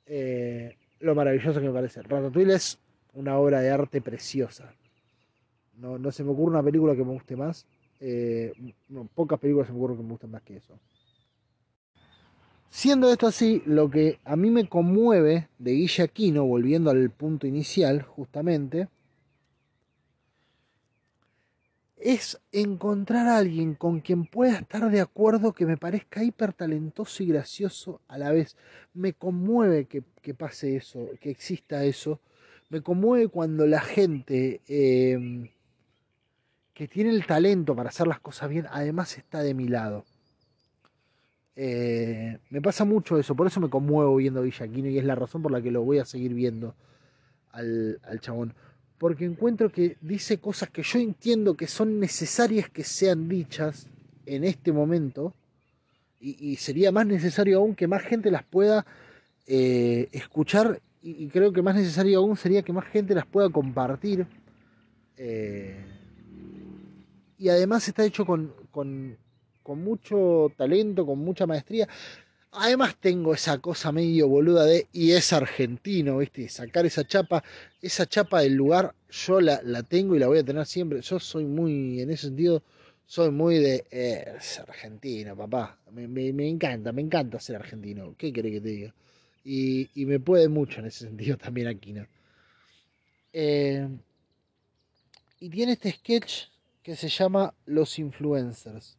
eh, lo maravilloso que me parece. Ratatouille es una obra de arte preciosa. No, no se me ocurre una película que me guste más. Eh, pocas películas se me ocurren que me gusten más que eso. Siendo esto así, lo que a mí me conmueve de Guille Aquino, volviendo al punto inicial, justamente, es encontrar a alguien con quien pueda estar de acuerdo que me parezca hiper talentoso y gracioso a la vez. Me conmueve que, pase eso, que exista eso. Me conmueve cuando la gente em, que tiene el talento para hacer las cosas bien, además está de mi lado. Eh, me pasa mucho eso, por eso me conmuevo viendo Villaquino y es la razón por la que lo voy a seguir viendo al, chabón. Porque encuentro que dice cosas que yo entiendo que son necesarias que sean dichas en este momento y, sería más necesario aún que más gente las pueda eh, escuchar y, creo que más necesario aún sería que más gente las pueda compartir. Eh, y además está hecho con mucho talento, con mucha maestría. Además tengo esa cosa medio boluda de, y es argentino, ¿viste? Sacar esa chapa, esa chapa del lugar, yo la, la tengo y la voy a tener siempre. Yo soy muy, en ese sentido, soy muy de, eh, es argentino, papá. Me, me, encanta, me encanta ser argentino. ¿Qué querés que te diga? Y, y me puede mucho en ese sentido también aquí, ¿no? Eh, y tiene este sketch que se llama Los Influencers.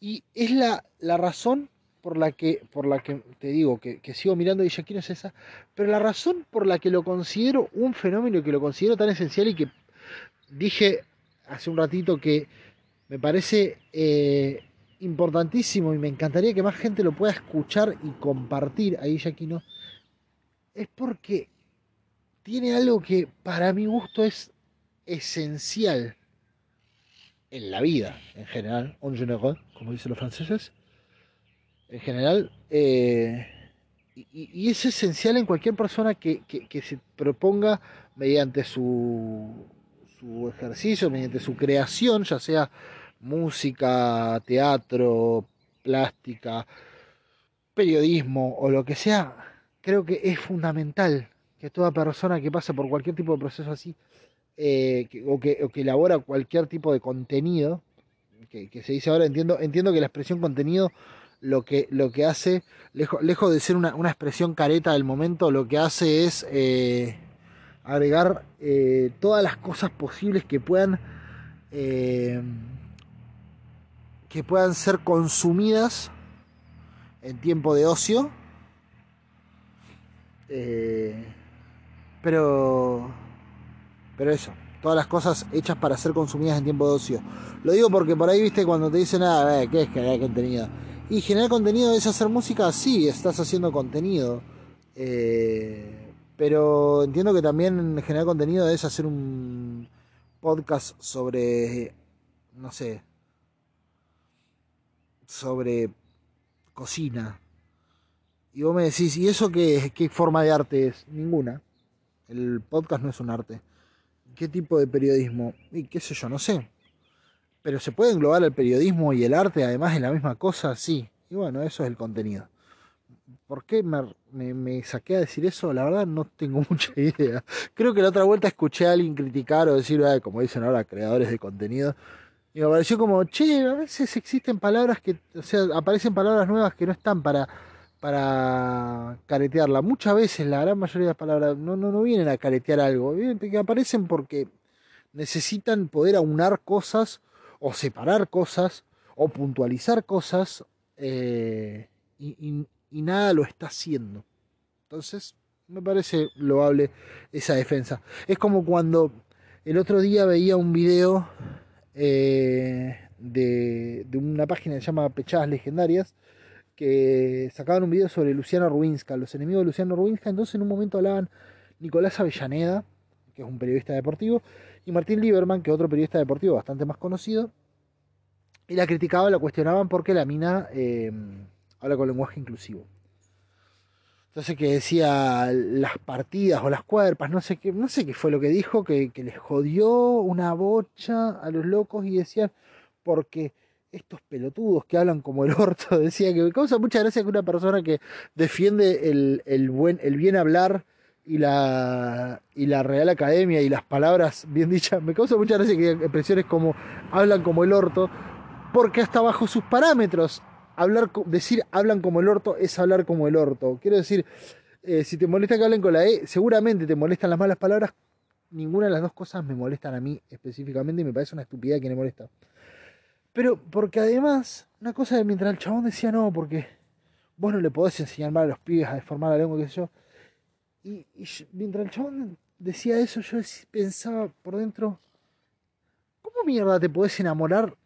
Y es la, la razón por la que, por la que te digo que, sigo mirando quiero es esa, pero la razón por la que lo considero un fenómeno y que lo considero tan esencial y que dije hace un ratito que me parece eh, importantísimo y me encantaría que más gente lo pueda escuchar y compartir a Guillaquino, es porque tiene algo que para mi gusto es esencial en la vida en general, en general, como dicen los franceses, en general, eh, y, es esencial en cualquier persona que, se proponga mediante su, su ejercicio, mediante su creación, ya sea música, teatro, plástica, periodismo o lo que sea, creo que es fundamental que toda persona que pase por cualquier tipo de proceso así eh, o, que, elabora cualquier tipo de contenido, que, se dice ahora, entiendo, entiendo que la expresión contenido lo que, lo que hace, lejos, lejos de ser una, expresión careta del momento, lo que hace es eh, agregar eh, todas las cosas posibles que puedan que puedan ser consumidas en tiempo de ocio. Pero, pero eso, todas las cosas hechas para ser consumidas en tiempo de ocio. Lo digo porque por ahí, viste, cuando te dicen, ah, ¿qué es generar contenido? Y generar contenido es hacer música, sí, estás haciendo contenido. Eh, pero entiendo que también generar contenido es hacer un podcast sobre, no sé, sobre cocina. Y vos me decís, ¿y eso qué, qué forma de arte es? Ninguna. El podcast no es un arte. ¿Qué tipo de periodismo? Y qué sé yo, no sé. Pero ¿se puede englobar el periodismo y el arte además en la misma cosa? Sí. Y bueno, eso es el contenido. ¿Por qué me, saqué a decir eso? La verdad no tengo mucha idea. Creo que la otra vuelta escuché a alguien criticar o decir, como dicen ahora, creadores de contenido. Y me pareció como, che, a veces existen palabras que, o sea, aparecen palabras nuevas que no están para, para caretearla. Muchas veces, la gran mayoría de las palabras no, no, no vienen a caretear algo, que aparecen porque necesitan poder aunar cosas o separar cosas o puntualizar cosas eh, y, nada lo está haciendo. Entonces, me parece loable esa defensa. Es como cuando el otro día veía un video eh, de, de, una página que se llama Pechadas Legendarias, que sacaban un video sobre Luciano Rubinska, los enemigos de Luciano Rubinska. Entonces, en un momento hablaban Nicolás Avellaneda, que es un periodista deportivo, y Martín Lieberman, que es otro periodista deportivo bastante más conocido, y la criticaban, la cuestionaban porque la mina eh, habla con lenguaje inclusivo. Entonces que decía las partidas o las cuerpas, no sé qué, no sé qué fue lo que dijo, que, les jodió una bocha a los locos y decían, porque estos pelotudos que hablan como el orto, decía que me causa mucha gracia que una persona que defiende el, el buen, el bien hablar y la, y la Real Academia y las palabras bien dichas, me causa mucha gracia que expresiones como hablan como el orto, porque hasta bajo sus parámetros, hablar, decir hablan como el orto es hablar como el orto. Quiero decir, eh, si te molesta que hablen con la E, seguramente te molestan las malas palabras. Ninguna de las dos cosas me molestan a mí específicamente y me parece una estupidez que me molesta. Pero porque además, una cosa de mientras el chabón decía no, porque vos no le podés enseñar mal a los pibes a deformar la lengua, sé yo. Y, y mientras el chabón decía eso, yo pensaba por dentro, ¿cómo mierda te podés enamorar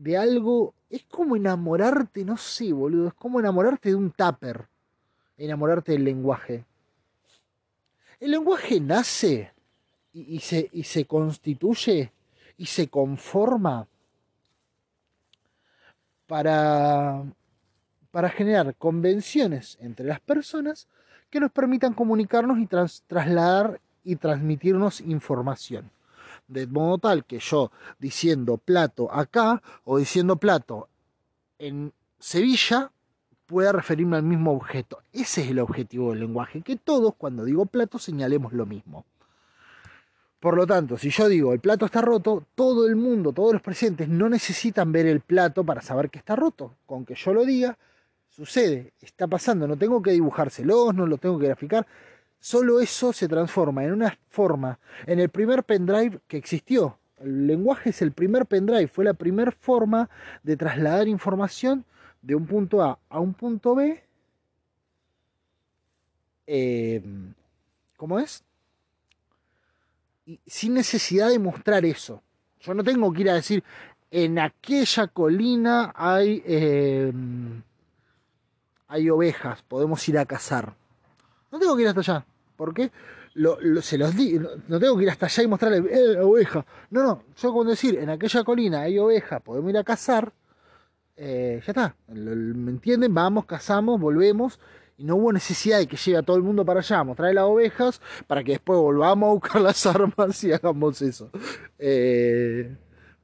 de algo, es como enamorarte, no sé, boludo, es como enamorarte de un tupper, enamorarte del lenguaje. El lenguaje nace y, se, y se constituye y se conforma para, para generar convenciones entre las personas que nos permitan comunicarnos y trasladar y transmitirnos información de modo tal que yo diciendo plato acá o diciendo plato en Sevilla pueda referirme al mismo objeto. Ese es el objetivo del lenguaje, que todos cuando digo plato señalemos lo mismo. Por lo tanto, si yo digo el plato está roto, todo el mundo, todos los presentes no necesitan ver el plato para saber que está roto. Con que yo lo diga, sucede, está pasando, no tengo que dibujárselos, no lo tengo que graficar, Solo eso se transforma en una forma, en el primer pendrive que existió. El lenguaje es el primer pendrive, fue la primera forma de trasladar información de un punto A a un punto B. Eh, ¿Cómo es? Sin necesidad de mostrar eso. Yo no tengo que ir a decir, en aquella colina hay, eh, hay ovejas, podemos ir a cazar. No tengo que ir hasta allá. ¿Por qué? se los di, no, tengo que ir hasta allá y mostrarle eh, oveja. No, no, yo con decir, en aquella colina hay oveja, podemos ir a cazar, eh, ya está. ¿Me entienden? Vamos, cazamos, volvemos. Y no hubo necesidad de que llegue a todo el mundo para allá mostrar las ovejas para que después volvamos a buscar las armas y hagamos eso. Eh,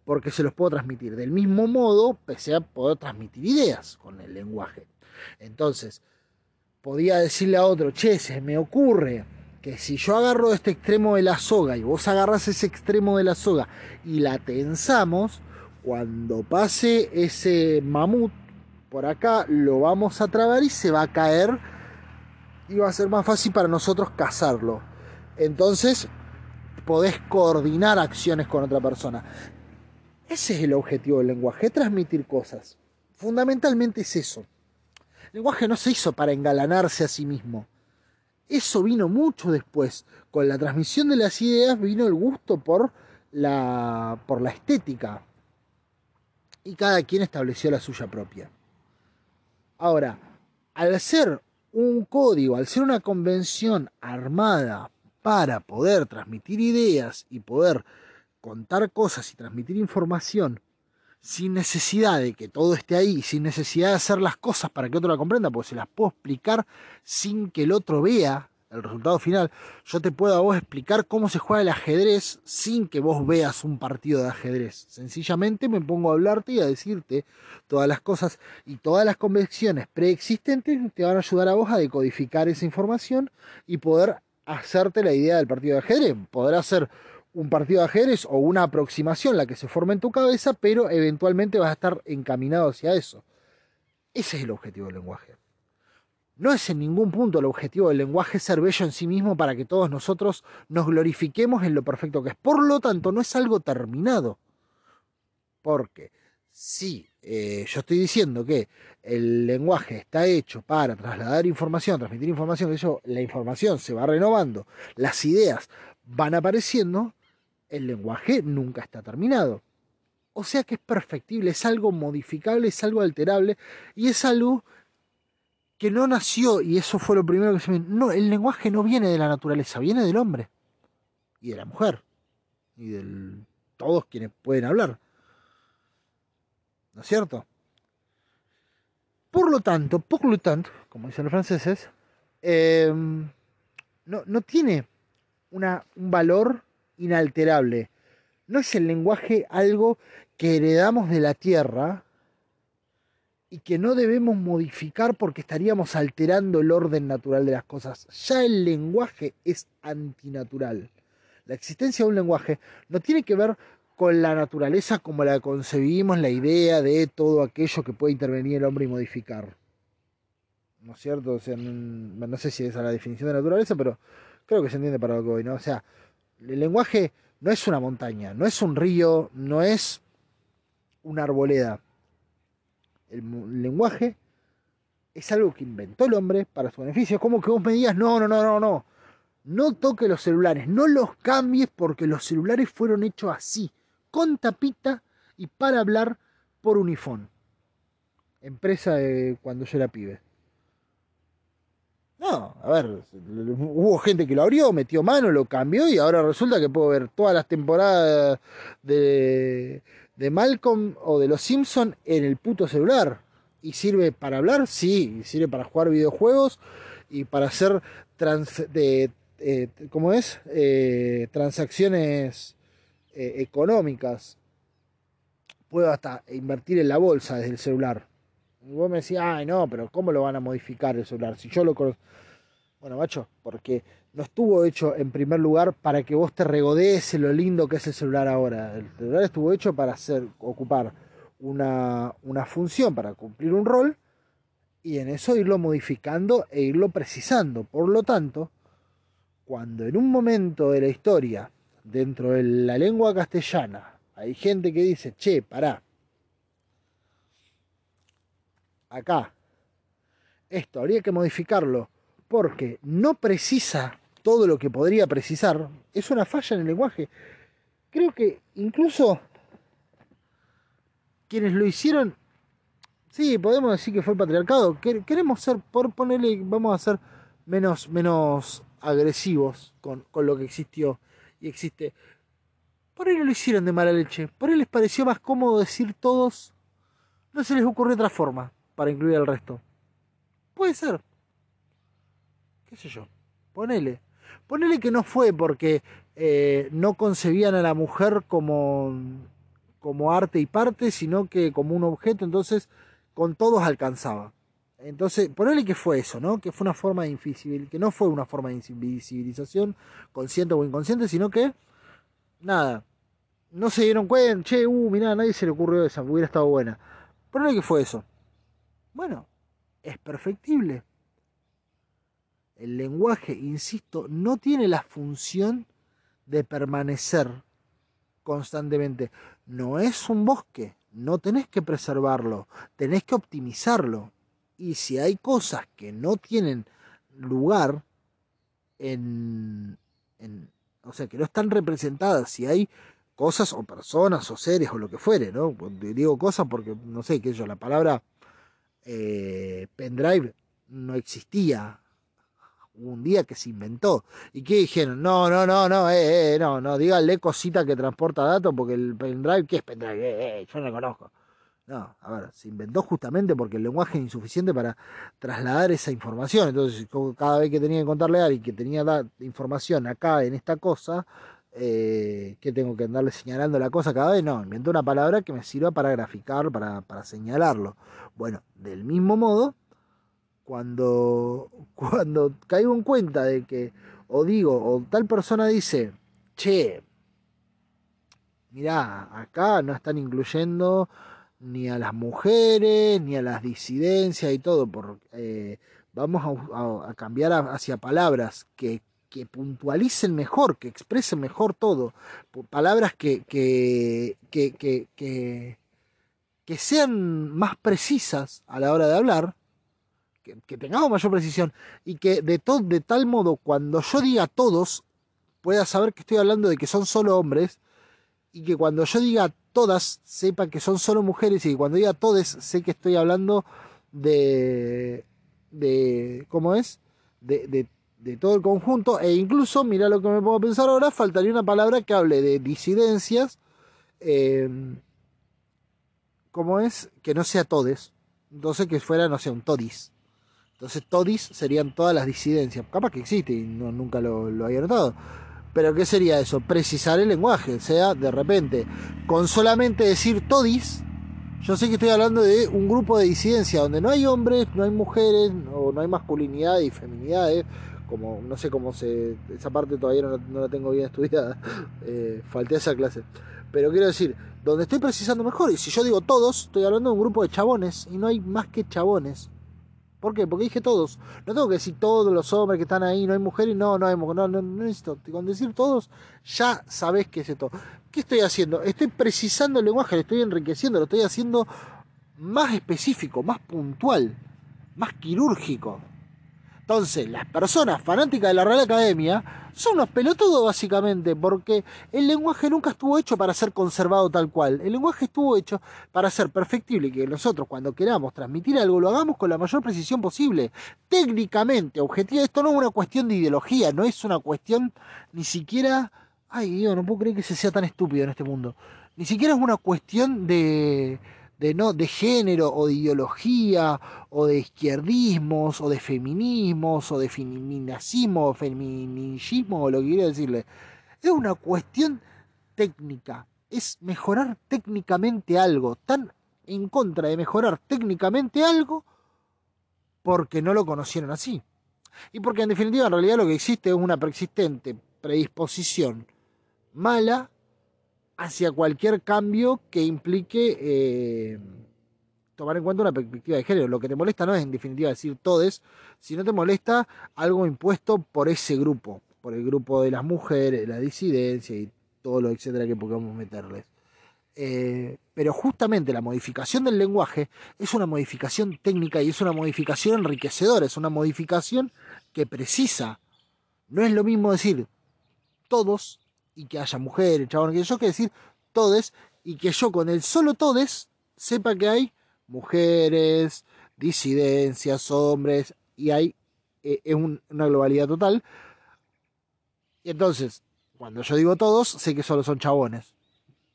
porque se los puedo transmitir. Del mismo modo, pese a poder transmitir ideas con el lenguaje. Entonces, podía decirle a otro, che, se me ocurre que si yo agarro este extremo de la soga y vos agarras ese extremo de la soga y la tensamos, cuando pase ese mamut por acá, lo vamos a trabar y se va a caer y va a ser más fácil para nosotros cazarlo. Entonces, podés coordinar acciones con otra persona. Ese es el objetivo del lenguaje, transmitir cosas. Fundamentalmente es eso. El lenguaje no se hizo para engalanarse a sí mismo. Eso vino mucho después. Con la transmisión de las ideas vino el gusto por la, por la estética. Y cada quien estableció la suya propia. Ahora, al ser un código, al ser una convención armada para poder transmitir ideas y poder contar cosas y transmitir información sin necesidad de que todo esté ahí, sin necesidad de hacer las cosas para que otro la comprenda, porque se las puedo explicar sin que el otro vea el resultado final. Yo te puedo a vos explicar cómo se juega el ajedrez sin que vos veas un partido de ajedrez. Sencillamente me pongo a hablarte y a decirte todas las cosas y todas las convenciones preexistentes te van a ayudar a vos a decodificar esa información y poder hacerte la idea del partido de ajedrez. Poder hacer un partido de ajedrez o una aproximación, la que se forma en tu cabeza, pero eventualmente vas a estar encaminado hacia eso. Ese es el objetivo del lenguaje. No es en ningún punto el objetivo del lenguaje ser bello en sí mismo para que todos nosotros nos glorifiquemos en lo perfecto que es. Por lo tanto, no es algo terminado. Porque si eh, yo estoy diciendo que el lenguaje está hecho para trasladar información, transmitir información, que eso, la información se va renovando, las ideas van apareciendo, el lenguaje nunca está terminado. O sea que es perfectible, es algo modificable, es algo alterable y es algo que no nació, y eso fue lo primero que se me... No, el lenguaje no viene de la naturaleza, viene del hombre y de la mujer y de todos quienes pueden hablar. ¿No es cierto? Por lo tanto, por lo tanto, como dicen los franceses, em, no, no, tiene una, un valor inalterable. No es el lenguaje algo que heredamos de la tierra y que no debemos modificar porque estaríamos alterando el orden natural de las cosas. Ya el lenguaje es antinatural. La existencia de un lenguaje no tiene que ver con la naturaleza como la concebimos, la idea de todo aquello que puede intervenir el hombre y modificar. ¿No es cierto? O sea, no, sé si esa es la definición de naturaleza, pero creo que se entiende para lo que ¿no? O sea, el lenguaje no es una montaña, no es un río, no es una arboleda. El lenguaje es algo que inventó el hombre para su beneficio. Como que vos me digas, no, no, no, no, no. No toque los celulares, no los cambies porque los celulares fueron hechos así, con tapita y para hablar por unifón. Empresa cuando yo era pibe. No, a ver, hubo gente que lo abrió, metió mano, lo cambió y ahora resulta que puedo ver todas las temporadas de, de Malcolm o de Los Simpson en el puto celular. ¿Y sirve para hablar? Sí, y sirve para jugar videojuegos y para hacer trans, de, eh, ¿cómo es? Eh, transacciones eh, económicas. Puedo hasta invertir en la bolsa desde el celular. Vos me decís, ay no, pero ¿cómo lo van a modificar el celular? Si yo lo conozco. Bueno, macho, porque no estuvo hecho en primer lugar para que vos te regodees lo lindo que es el celular ahora. El celular estuvo hecho para hacer, ocupar una, una función, para cumplir un rol, y en eso irlo modificando e irlo precisando. Por lo tanto, cuando en un momento de la historia, dentro de la lengua castellana, hay gente que dice, che, pará, acá, esto habría que modificarlo porque no precisa todo lo que podría precisar, es una falla en el lenguaje. Creo que incluso quienes lo hicieron, sí, podemos decir que fue el patriarcado. Queremos ser, por ponerle, vamos a ser menos, menos agresivos con, con lo que existió y existe. Por ahí no lo hicieron de mala leche. Por ahí les pareció más cómodo decir todos. No se les ocurrió otra forma para incluir al resto. Puede ser. ¿Qué sé yo? Ponele. Ponele que no fue porque eh, no concebían a la mujer como, como arte y parte, sino que como un objeto, entonces con todos alcanzaba. Entonces, ponele que fue eso, ¿no? Que fue una forma de que no fue una forma de invisibilización, consciente o inconsciente, sino que, nada, no se dieron cuenta, che, uh, mirá, nadie se le ocurrió esa, hubiera estado buena. Ponele que fue eso. Bueno, es perfectible. El lenguaje, insisto, no tiene la función de permanecer constantemente. No es un bosque, no tenés que preservarlo, tenés que optimizarlo. Y si hay cosas que no tienen lugar, en, en, o sea, que no están representadas. Si hay cosas o personas o seres o lo que fuere, ¿no? Digo cosas porque, no sé, qué yo, la palabra eh, pendrive no existía. un día que se inventó. ¿Y qué dijeron? No, no, no, no, eh, eh, no, no, díganle cosita que transporta datos porque el pendrive, ¿qué es pendrive? Yo no lo conozco. No, a ver, se inventó justamente porque el lenguaje es insuficiente para trasladar esa información. Entonces, cada vez que tenía que contarle a alguien que tenía información acá en esta cosa, eh, que tengo que andarle señalando la cosa cada vez, no, inventó una palabra que me sirva para graficar, para, para señalarlo. Bueno, del mismo modo, cuando, cuando caigo en cuenta de que, o digo, o tal persona dice, che, mirá, acá no están incluyendo ni a las mujeres, ni a las disidencias y todo, por, eh, vamos a cambiar hacia palabras que que puntualicen mejor, que expresen mejor todo, palabras que, que, que, que, sean más precisas a la hora de hablar, que, tengamos mayor precisión y que de, de tal modo cuando yo diga todos, pueda saber que estoy hablando de que son solo hombres y que cuando yo diga todas, sepa que son solo mujeres y que cuando diga todes, sé que estoy hablando de, de ¿cómo es? De, de de todo el conjunto, e incluso, mira lo que me a pensar ahora, faltaría una palabra que hable de disidencias, eh, como es, que no sea todes, entonces que fuera, no sé, un todis. Entonces todis serían todas las disidencias, capaz que existe y no, nunca lo, lo había notado. Pero ¿qué sería eso? Precisar el lenguaje, o sea, de repente, con solamente decir todis, yo sé que estoy hablando de un grupo de disidencia donde no hay hombres, no hay mujeres, o no hay masculinidad y feminidades, como no sé cómo se esa parte todavía no, la tengo bien estudiada eh, falté esa clase. Pero quiero decir donde estoy precisando mejor y si yo digo todos estoy hablando de un grupo de chabones y no hay más que chabones. ¿por qué? porque dije todos. No tengo que decir todos los hombres que están ahí no hay mujeres no no hay no, no, no necesito. Con decir todos ya sabes que es esto. ¿qué estoy haciendo? estoy precisando el lenguaje lo estoy enriqueciendo lo estoy haciendo más específico más puntual más quirúrgico entonces, las personas fanáticas de la Real Academia son unos pelotudos básicamente, porque el lenguaje nunca estuvo hecho para ser conservado tal cual. El lenguaje estuvo hecho para ser perfectible y que nosotros cuando queramos transmitir algo lo hagamos con la mayor precisión posible. Técnicamente, objetivo, esto no es una cuestión de ideología, no es una cuestión ni siquiera... Ay Dios, no puedo creer que se sea tan estúpido en este mundo. Ni siquiera es una cuestión de de, no, de género o de ideología o de izquierdismos o de feminismos o de feminazismo o feminismo o lo que quiero decirle. Es una cuestión técnica, es mejorar técnicamente algo, tan en contra de mejorar técnicamente algo porque no lo conocieron así. Y porque en definitiva en realidad lo que existe es una preexistente predisposición mala hacia cualquier cambio que implique eh, tomar en cuenta una perspectiva de género. Lo que te molesta no es en definitiva decir todes, sino te molesta algo impuesto por ese grupo, por el grupo de las mujeres, la disidencia y todo lo etcétera que podamos meterles. Eh, pero justamente la modificación del lenguaje es una modificación técnica y es una modificación enriquecedora, es una modificación que precisa. No es lo mismo decir todos y que haya mujeres, chabón, que yo que decir todes y que yo con el solo todes sepa que hay mujeres, disidencias, hombres y hay eh, es una globalidad total. Y entonces, cuando yo digo todos, sé que solo son chabones.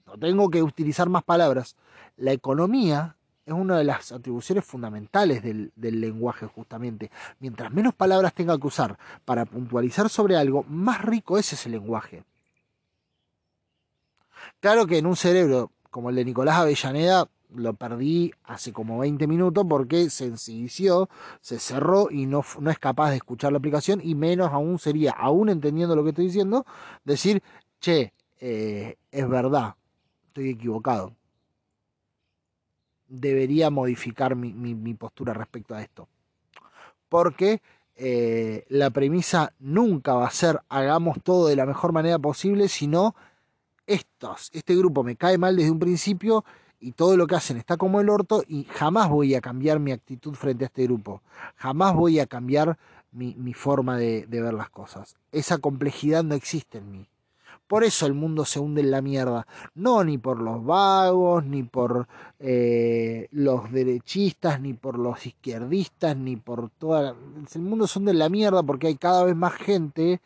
No tengo que utilizar más palabras. La economía es una de las atribuciones fundamentales del, del, lenguaje, justamente. Mientras menos palabras tenga que usar para puntualizar sobre algo, más rico es ese lenguaje. Claro que en un cerebro como el de Nicolás Avellaneda lo perdí hace como 20 minutos porque se inició, se cerró y no, no es capaz de escuchar la aplicación y menos aún sería, aún entendiendo lo que estoy diciendo, decir, che, eh, es verdad, estoy equivocado. Debería modificar mi, mi, postura respecto a esto. Porque eh, la premisa nunca va a ser hagamos todo de la mejor manera posible, sino estos, este grupo me cae mal desde un principio y todo lo que hacen está como el orto y jamás voy a cambiar mi actitud frente a este grupo. Jamás voy a cambiar mi, forma de, ver las cosas. Esa complejidad no existe en mí. Por eso el mundo se hunde en la mierda. No ni por los vagos, ni por eh, los derechistas, ni por los izquierdistas, ni por toda... El mundo se hunde en la mierda porque hay cada vez más gente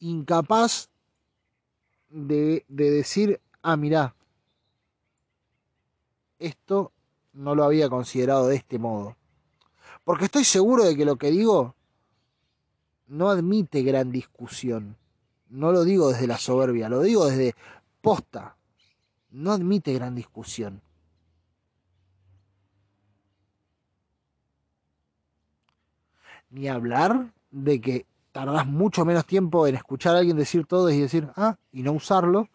incapaz de, de decir, ah, mirá, esto no lo había considerado de este modo. Porque estoy seguro de que lo que digo no admite gran discusión. No lo digo desde la soberbia, lo digo desde posta. No admite gran discusión. Ni hablar de que tardás mucho menos tiempo en escuchar a alguien decir todo y decir, ah, y no usarlo,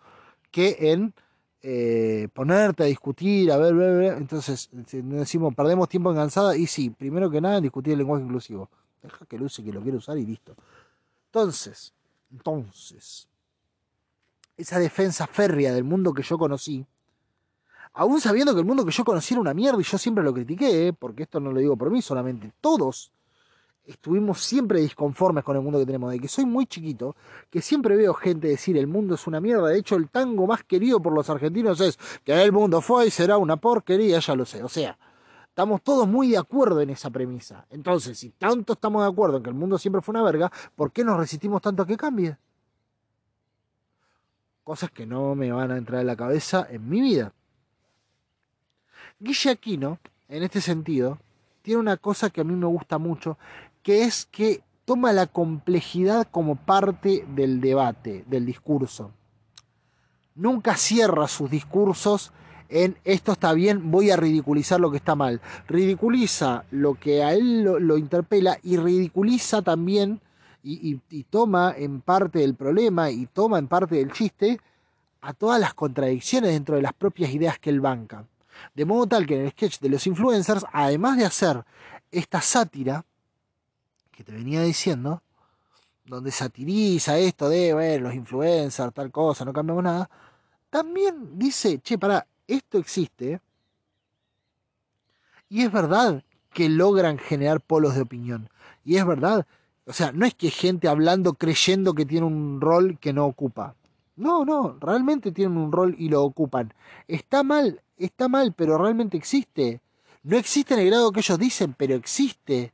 que en eh, ponerte a discutir, a ver, ver, ver. Entonces, decimos, perdemos tiempo en cansada, y sí, primero que nada, discutir el lenguaje inclusivo. Deja que lo use, que lo quiere usar y listo. Entonces, entonces, esa defensa férrea del mundo que yo conocí, aún sabiendo que el mundo que yo conocí era una mierda y yo siempre lo critiqué, porque esto no lo digo por mí solamente, todos estuvimos siempre disconformes con el mundo que tenemos, de que soy muy chiquito, que siempre veo gente decir el mundo es una mierda, de hecho el tango más querido por los argentinos es que el mundo fue y será una porquería, ya lo sé, o sea, estamos todos muy de acuerdo en esa premisa. Entonces, si tanto estamos de acuerdo en que el mundo siempre fue una verga, ¿por qué nos resistimos tanto a que cambie? Cosas que no me van a entrar en la cabeza en mi vida. Guille Aquino, en este sentido, tiene una cosa que a mí me gusta mucho, que es que toma la complejidad como parte del debate, del discurso. Nunca cierra sus discursos en esto está bien, voy a ridiculizar lo que está mal. Ridiculiza lo que a él lo, interpela y ridiculiza también y, toma en parte del problema y toma en parte del chiste a todas las contradicciones dentro de las propias ideas que él banca. De modo tal que en el sketch de los influencers, además de hacer esta sátira, que te venía diciendo, donde satiriza esto de, los influencers, tal cosa, no cambiamos nada, también dice, che, para, esto existe y es verdad que logran generar polos de opinión. Y es verdad, o sea, no es que gente hablando creyendo que tiene un rol que no ocupa. No, no, realmente tienen un rol y lo ocupan. Está mal, está mal, pero realmente existe. No existe en el grado que ellos dicen, pero existe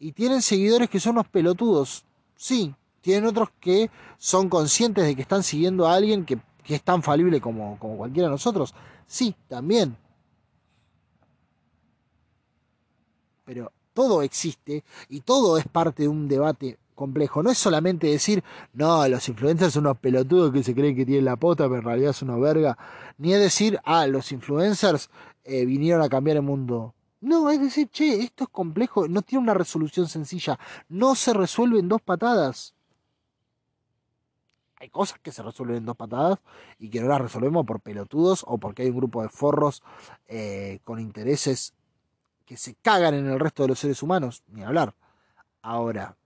y tienen seguidores que son los pelotudos. Sí, tienen otros que son conscientes de que están siguiendo a alguien que, es tan falible como, como cualquiera de nosotros. Sí, también. Pero todo existe y todo es parte de un debate complejo. No es solamente decir, no, los influencers son unos pelotudos que se creen que tienen la pota, pero en realidad son unos verga. Ni es decir, ah, los influencers eh, vinieron a cambiar el mundo. No, es decir, che, esto es complejo, no tiene una resolución sencilla, no se resuelve en dos patadas. Hay cosas que se resuelven en dos patadas y que no las resolvemos por pelotudos o porque hay un grupo de forros eh, con intereses que se cagan en el resto de los seres humanos, ni hablar. Ahora,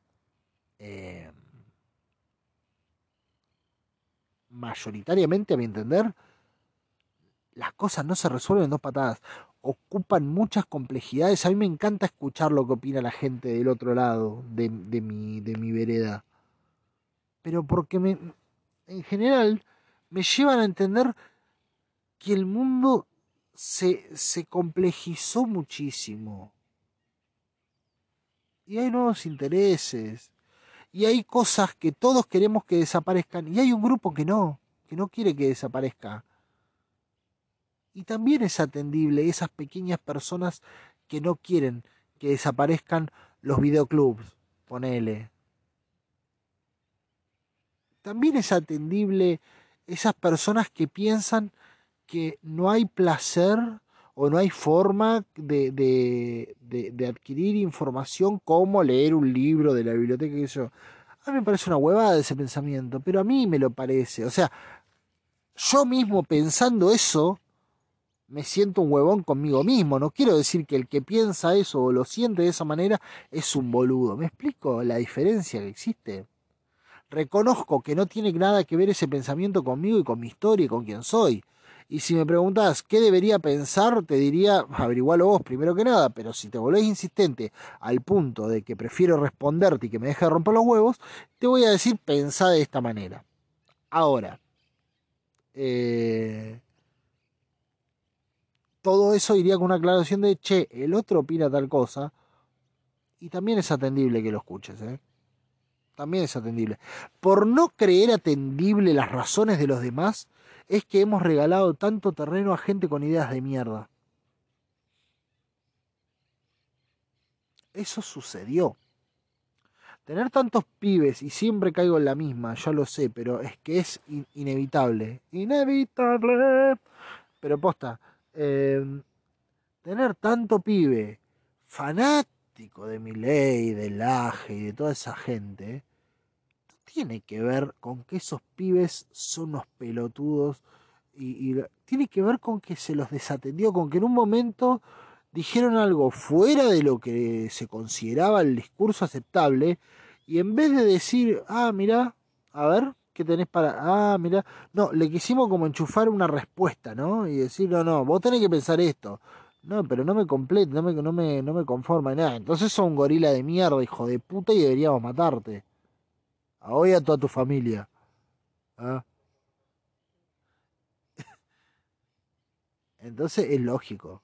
eh, mayoritariamente, a mi entender, las cosas no se resuelven en dos patadas ocupan muchas complejidades. A mí me encanta escuchar lo que opina la gente del otro lado de, mi, de mi vereda. Pero porque me, en general me llevan a entender que el mundo se, se complejizó muchísimo. Y hay nuevos intereses. Y hay cosas que todos queremos que desaparezcan. Y hay un grupo que no, que no quiere que desaparezca y también es atendible esas pequeñas personas que no quieren que desaparezcan los videoclubs, ponele. También es atendible esas personas que piensan que no hay placer o no hay forma de, de, de, adquirir información como leer un libro de la biblioteca. Que yo. A mí me parece una huevada ese pensamiento, pero a mí me lo parece. O sea, yo mismo pensando eso, me siento un huevón conmigo mismo. No quiero decir que el que piensa eso o lo siente de esa manera es un boludo. ¿Me explico la diferencia que existe? Reconozco que no tiene nada que ver ese pensamiento conmigo y con mi historia y con quién soy. Y si me preguntás qué debería pensar, te diría, averigualo vos primero que nada, pero si te volvés insistente al punto de que prefiero responderte y que me deje de romper los huevos, te voy a decir, pensá de esta manera. Ahora, eh, todo eso iría con una aclaración de, che, el otro opina tal cosa, y también es atendible que lo escuches, ¿eh? También es atendible. Por no creer atendible las razones de los demás, es que hemos regalado tanto terreno a gente con ideas de mierda. Eso sucedió. Tener tantos pibes y siempre caigo en la misma, ya lo sé, pero es que es inevitable. Inevitable. Pero posta, em, tener tanto pibe fanático de mi ley, de Laje y de toda esa gente, tiene que ver con que esos pibes son unos pelotudos y, tiene que ver con que se los desatendió, con que en un momento dijeron algo fuera de lo que se consideraba el discurso aceptable y en vez de decir, ah, mira, a ver, ¿qué tenés para...? Ah, mira, no, le quisimos como enchufar una respuesta, ¿no? Y decir, no, no, vos tenés que pensar esto. No, pero no me complete, no me, no me, no me conforma nada. Entonces sos un gorila de mierda, hijo de puta, y deberíamos matarte a hoy a toda tu familia. ¿Ah? Entonces es lógico.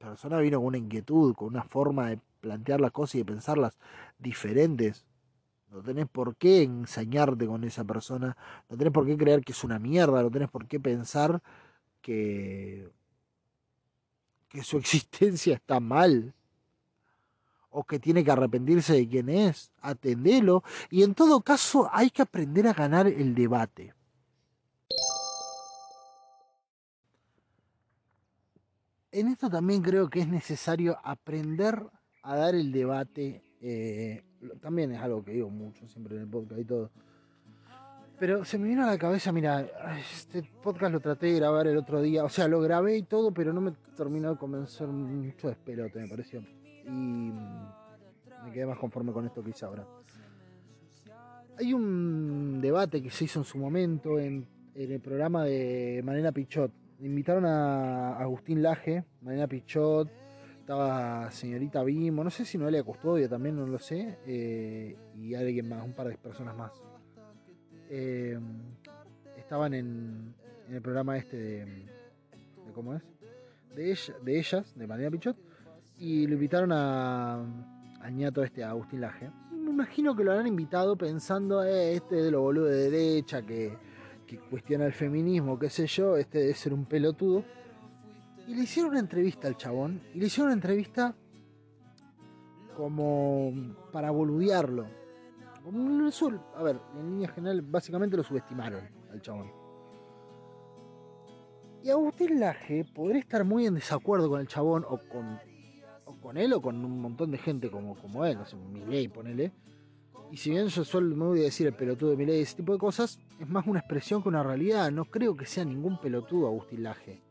La persona vino con una inquietud, con una forma de plantear las cosas y de pensarlas diferentes. No tenés por qué ensañarte con esa persona, no tenés por qué creer que es una mierda, no tenés por qué pensar que, que su existencia está mal o que tiene que arrepentirse de quién es, atendelo y en todo caso hay que aprender a ganar el debate. En esto también creo que es necesario aprender a dar el debate. Eh, también es algo que digo mucho siempre en el podcast y todo. Pero se me vino a la cabeza, mira, este podcast lo traté de grabar el otro día, o sea, lo grabé y todo, pero no me terminó de convencer mucho de espelote, me pareció y me quedé más conforme con esto que hice ahora. Hay un debate que se hizo en su momento en, el programa de Manena Pichot. Invitaron a Agustín Laje, Manena Pichot, estaba señorita Bimo, no sé si Noelia Custodia también, no lo sé, eh, y alguien más, un par de personas más. Eh, estaban en, el programa este de, ¿cómo es? De, de ellas, de Manena Pichot y lo invitaron a, al ñato este, a Agustín Laje. Me imagino que lo habrán invitado pensando, eh, este de lo boludo de derecha, que, que cuestiona el feminismo, qué sé yo, este debe ser un pelotudo. Y le hicieron una entrevista al chabón, y le hicieron una entrevista como para boludearlo. a ver, en línea general, básicamente lo subestimaron al chabón. Y Agustín Laje podría estar muy en desacuerdo con el chabón o con con él o con un montón de gente como, como él, no sé, Miley, ponele. Y si bien yo solo me voy a decir el pelotudo de Miley, ese tipo de cosas, es más una expresión que una realidad. No creo que sea ningún pelotudo Agustín Laje.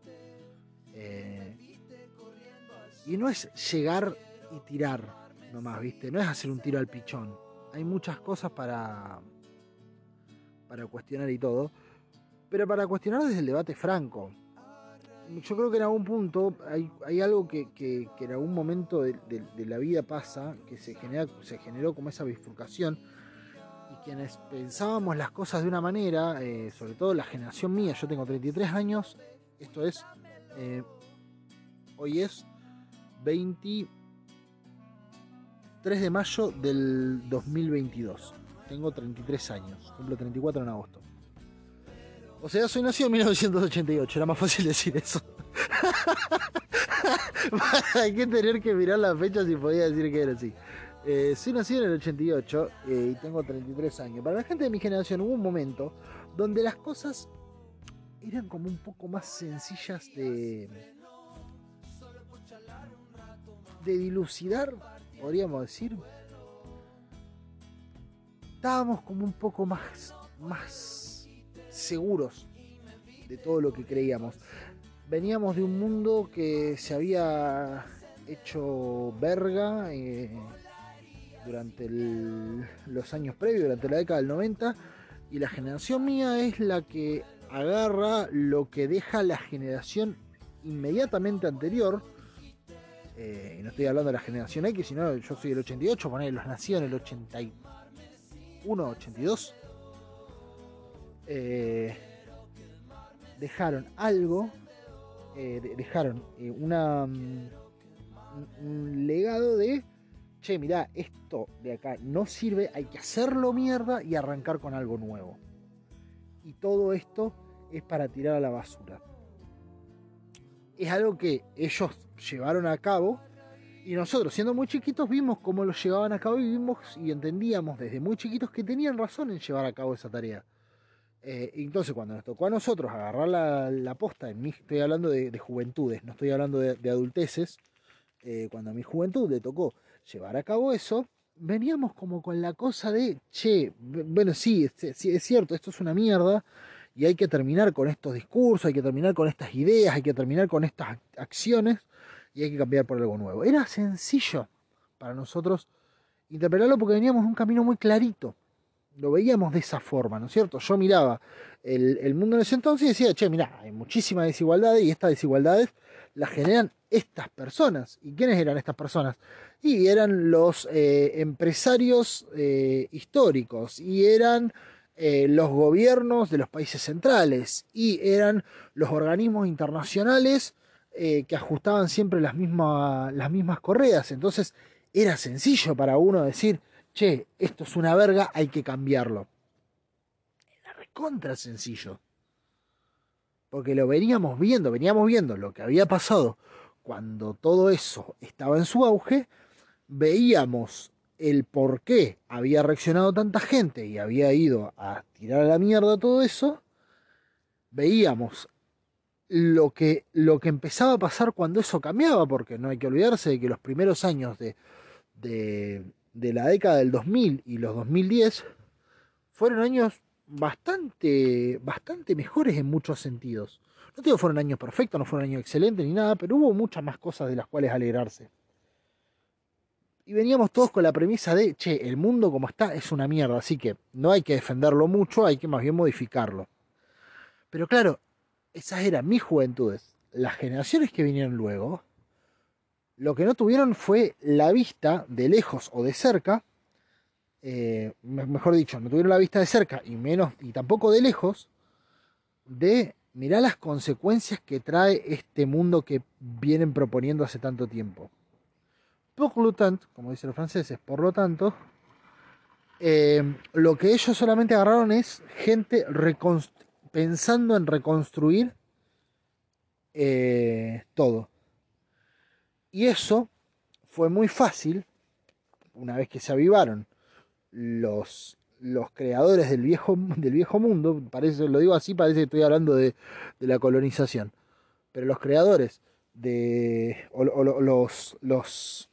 Y no es llegar y tirar nomás, ¿viste? No es hacer un tiro al pichón. Hay muchas cosas para, para cuestionar y todo. Pero para cuestionar desde el debate franco yo creo que en algún punto hay, algo que, en algún momento de, la vida pasa, que se, genera, se generó como esa bifurcación, y quienes pensábamos las cosas de una manera, eh, sobre todo la generación mía, yo tengo 33 años, esto es, eh, hoy es 23 de mayo del 2022, tengo 33 años, cumplo 34 en agosto. O sea, soy nacido en 1988, era más fácil decir eso. Hay que tener que mirar la fecha si podía decir que era así. Eh, soy nacido en el 88 eh, y tengo 33 años. Para la gente de mi generación hubo un momento donde las cosas eran como un poco más sencillas de, de dilucidar, podríamos decir. Estábamos como un poco más, más seguros de todo lo que creíamos. Veníamos de un mundo que se había hecho verga eh, durante los años previos, durante la década del 90, Y la generación mía es la que agarra lo que deja la generación inmediatamente anterior. Eh, y no estoy hablando de la generación X, sino yo soy del 88, poner los nací en el 81, 82. Eh, dejaron algo, eh, dejaron una, mm, un legado de, che, mirá, esto de acá no sirve, hay que hacerlo mierda y arrancar con algo nuevo. Y todo esto es para tirar a la basura. Es algo que ellos llevaron a cabo y nosotros, siendo muy chiquitos, vimos cómo lo llevaban a cabo y vimos y entendíamos desde muy chiquitos que tenían razón en llevar a cabo esa tarea. Eh, entonces, cuando nos tocó a nosotros agarrar la, posta, en estoy hablando de, juventudes, no estoy hablando de, adulteces, eh, cuando a mi juventud le tocó llevar a cabo eso, veníamos como con la cosa de, che, bueno, sí, sí, es cierto, esto es una mierda, y hay que terminar con estos discursos, hay que terminar con estas ideas, hay que terminar con estas acciones y hay que cambiar por algo nuevo. Era sencillo para nosotros interpretarlo porque veníamos un camino muy clarito. Lo veíamos de esa forma, ¿no es cierto? Yo miraba el, mundo en ese entonces y decía, che, mira, hay muchísima desigualdad y estas desigualdades las generan estas personas. ¿Y quiénes eran estas personas? Y eran los eh, empresarios eh, históricos y eran eh, los gobiernos de los países centrales y eran los organismos internacionales eh, que ajustaban siempre las las mismas correas. Entonces era sencillo para uno decir, che, esto es una verga, hay que cambiarlo. Era recontra sencillo. Porque lo veníamos viendo, veníamos viendo lo que había pasado cuando todo eso estaba en su auge, veíamos el por qué había reaccionado tanta gente y había ido a tirar a la mierda todo eso, veíamos lo que, lo que empezaba a pasar cuando eso cambiaba, porque no hay que olvidarse de que los primeros años de, de, de la década del 2000 y los 2010 fueron años bastante, bastante mejores en muchos sentidos. No digo fueron años perfectos, no fueron años excelentes ni nada, pero hubo muchas más cosas de las cuales alegrarse. Y veníamos todos con la premisa de, che, el mundo como está es una mierda, así que no hay que defenderlo mucho, hay que más bien modificarlo. Pero claro, esas eran mis juventudes. Las generaciones que vinieron luego, lo que no tuvieron fue la vista de lejos o de cerca, eh, mejor dicho, no tuvieron la vista de cerca y menos y tampoco de lejos, de mirar las consecuencias que trae este mundo que vienen proponiendo hace tanto tiempo. Pour lo tanto, como dicen los franceses, por lo tanto, eh, lo que ellos solamente agarraron es gente pensando en reconstruir eh, todo. Y eso fue muy fácil una vez que se avivaron los, los creadores del viejo, del viejo mundo, parece, lo digo así, parece que estoy hablando de, la colonización, pero los creadores de los, los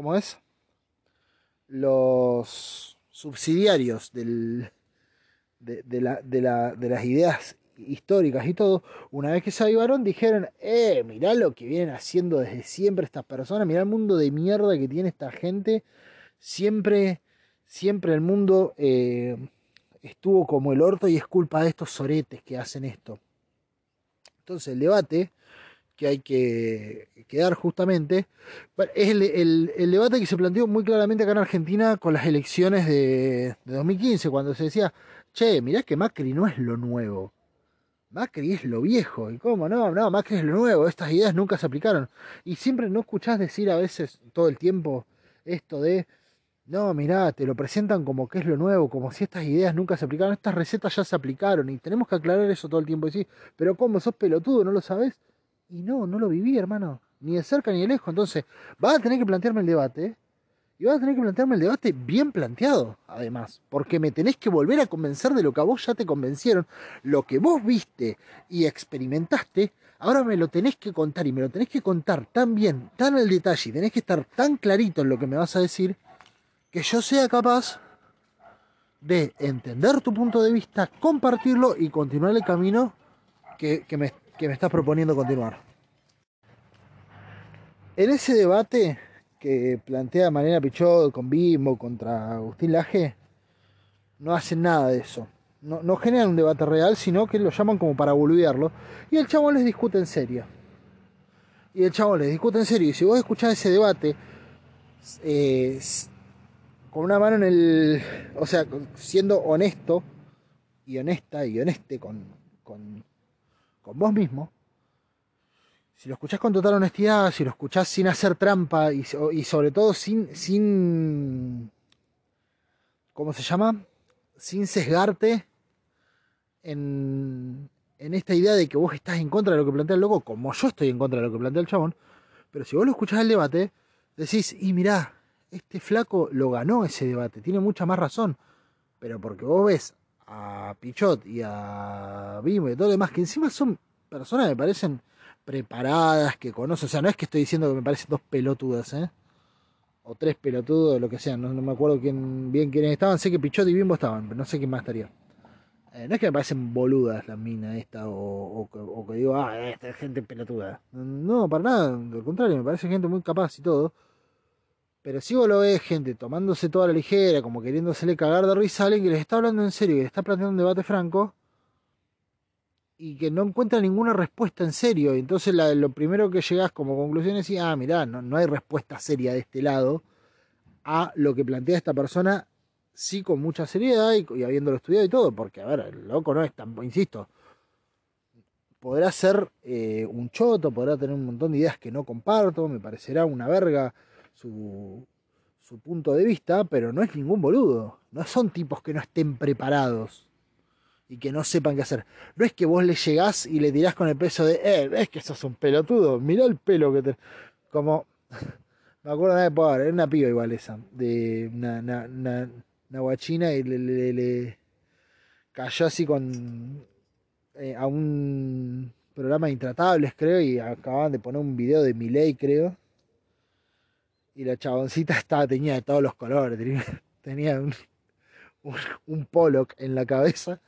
¿cómo es? Los subsidiarios de, las ideas históricas y todo, una vez que se avivaron, dijeron, eh, mirá lo que vienen haciendo desde siempre estas personas, mirá el mundo de mierda que tiene esta gente, siempre, siempre el mundo eh, estuvo como el orto y es culpa de estos soretes que hacen esto. Entonces el debate que hay que, quedar justamente. Es el, debate que se planteó muy claramente acá en Argentina con las elecciones de, 2015, cuando se decía, che, mirá que Macri no es lo nuevo. Macri es lo viejo. ¿Y cómo? No, no, Macri es lo nuevo. Estas ideas nunca se aplicaron. Y siempre no escuchás decir a veces, todo el tiempo, esto de, no, mirá, te lo presentan como que es lo nuevo, como si estas ideas nunca se aplicaron. Estas recetas ya se aplicaron. Y tenemos que aclarar eso todo el tiempo. Y decir, pero ¿cómo? ¿Sos pelotudo? ¿No lo sabes? Y no, no lo viví, hermano. Ni de cerca ni de lejos. Entonces, vas a tener que plantearme el debate. Y vas a tener que plantearme el debate bien planteado, además. Porque me tenés que volver a convencer de lo que a vos ya te convencieron. Lo que vos viste y experimentaste, ahora me lo tenés que contar. Y me lo tenés que contar tan bien, tan al detalle. Y tenés que estar tan clarito en lo que me vas a decir. Que yo sea capaz de entender tu punto de vista, compartirlo y continuar el camino que, que me que me estás proponiendo continuar. En ese debate que plantea Mariana Pichot con Bimbo contra Agustín Laje, no hacen nada de eso. no, no generan un debate real, sino que lo llaman como para boludearlo. Y el chabón les discute en serio. Y el chabón les discute en serio. Y si vos escuchás ese debate, eh, con una mano en el. O sea, siendo honesto y honesta y honeste con, con, con vos mismo. Si lo escuchás con total honestidad, si lo escuchás sin hacer trampa y, sobre todo sin, sin. ¿Cómo se llama? Sin sesgarte en, en esta idea de que vos estás en contra de lo que plantea el loco, como yo estoy en contra de lo que plantea el chabón. Pero si vos lo escuchás el debate, decís, y mirá, este flaco lo ganó ese debate, tiene mucha más razón. Pero porque vos ves a Pichot y a Bimo y todo lo demás, que encima son personas que me parecen preparadas, que conocen. O sea, no es que estoy diciendo que me parecen dos pelotudas, ¿eh? O tres pelotudos, lo que sea. No, me acuerdo quién, bien quiénes estaban. Sé que Pichot y Bimbo estaban, pero no sé quién más estaría. Eh, no es que me parecen boludas las minas esta, o, o, que digo, ah, esta es gente pelotuda. No, para nada, al contrario, me parece gente muy capaz y todo. Pero si vos lo ves, gente tomándose toda la ligera, como queriéndosele cagar de risa a alguien que les está hablando en serio, que les está planteando un debate franco, y que no encuentra ninguna respuesta en serio. Y entonces lo primero que llegás como conclusión es, ah, mirá, no, no hay respuesta seria de este lado a lo que plantea esta persona, sí con mucha seriedad y, habiéndolo estudiado y todo, porque, a ver, el loco no es tan, insisto, podrá ser eh, un choto, podrá tener un montón de ideas que no comparto, me parecerá una verga su, su punto de vista, pero no es ningún boludo. No son tipos que no estén preparados y que no sepan qué hacer. No es que vos le llegás y le tirás con el peso de, eh, ves que sos un pelotudo, mirá el pelo que te. Como. Me acuerdo de poder, era una piba igual esa, de una, una, guachina y le, le, cayó así con. Eh, a un programa de intratables, creo, y acababan de poner un video de Miley, creo y la chaboncita estaba, tenía de todos los colores, tenía, un, un, Pollock en la cabeza.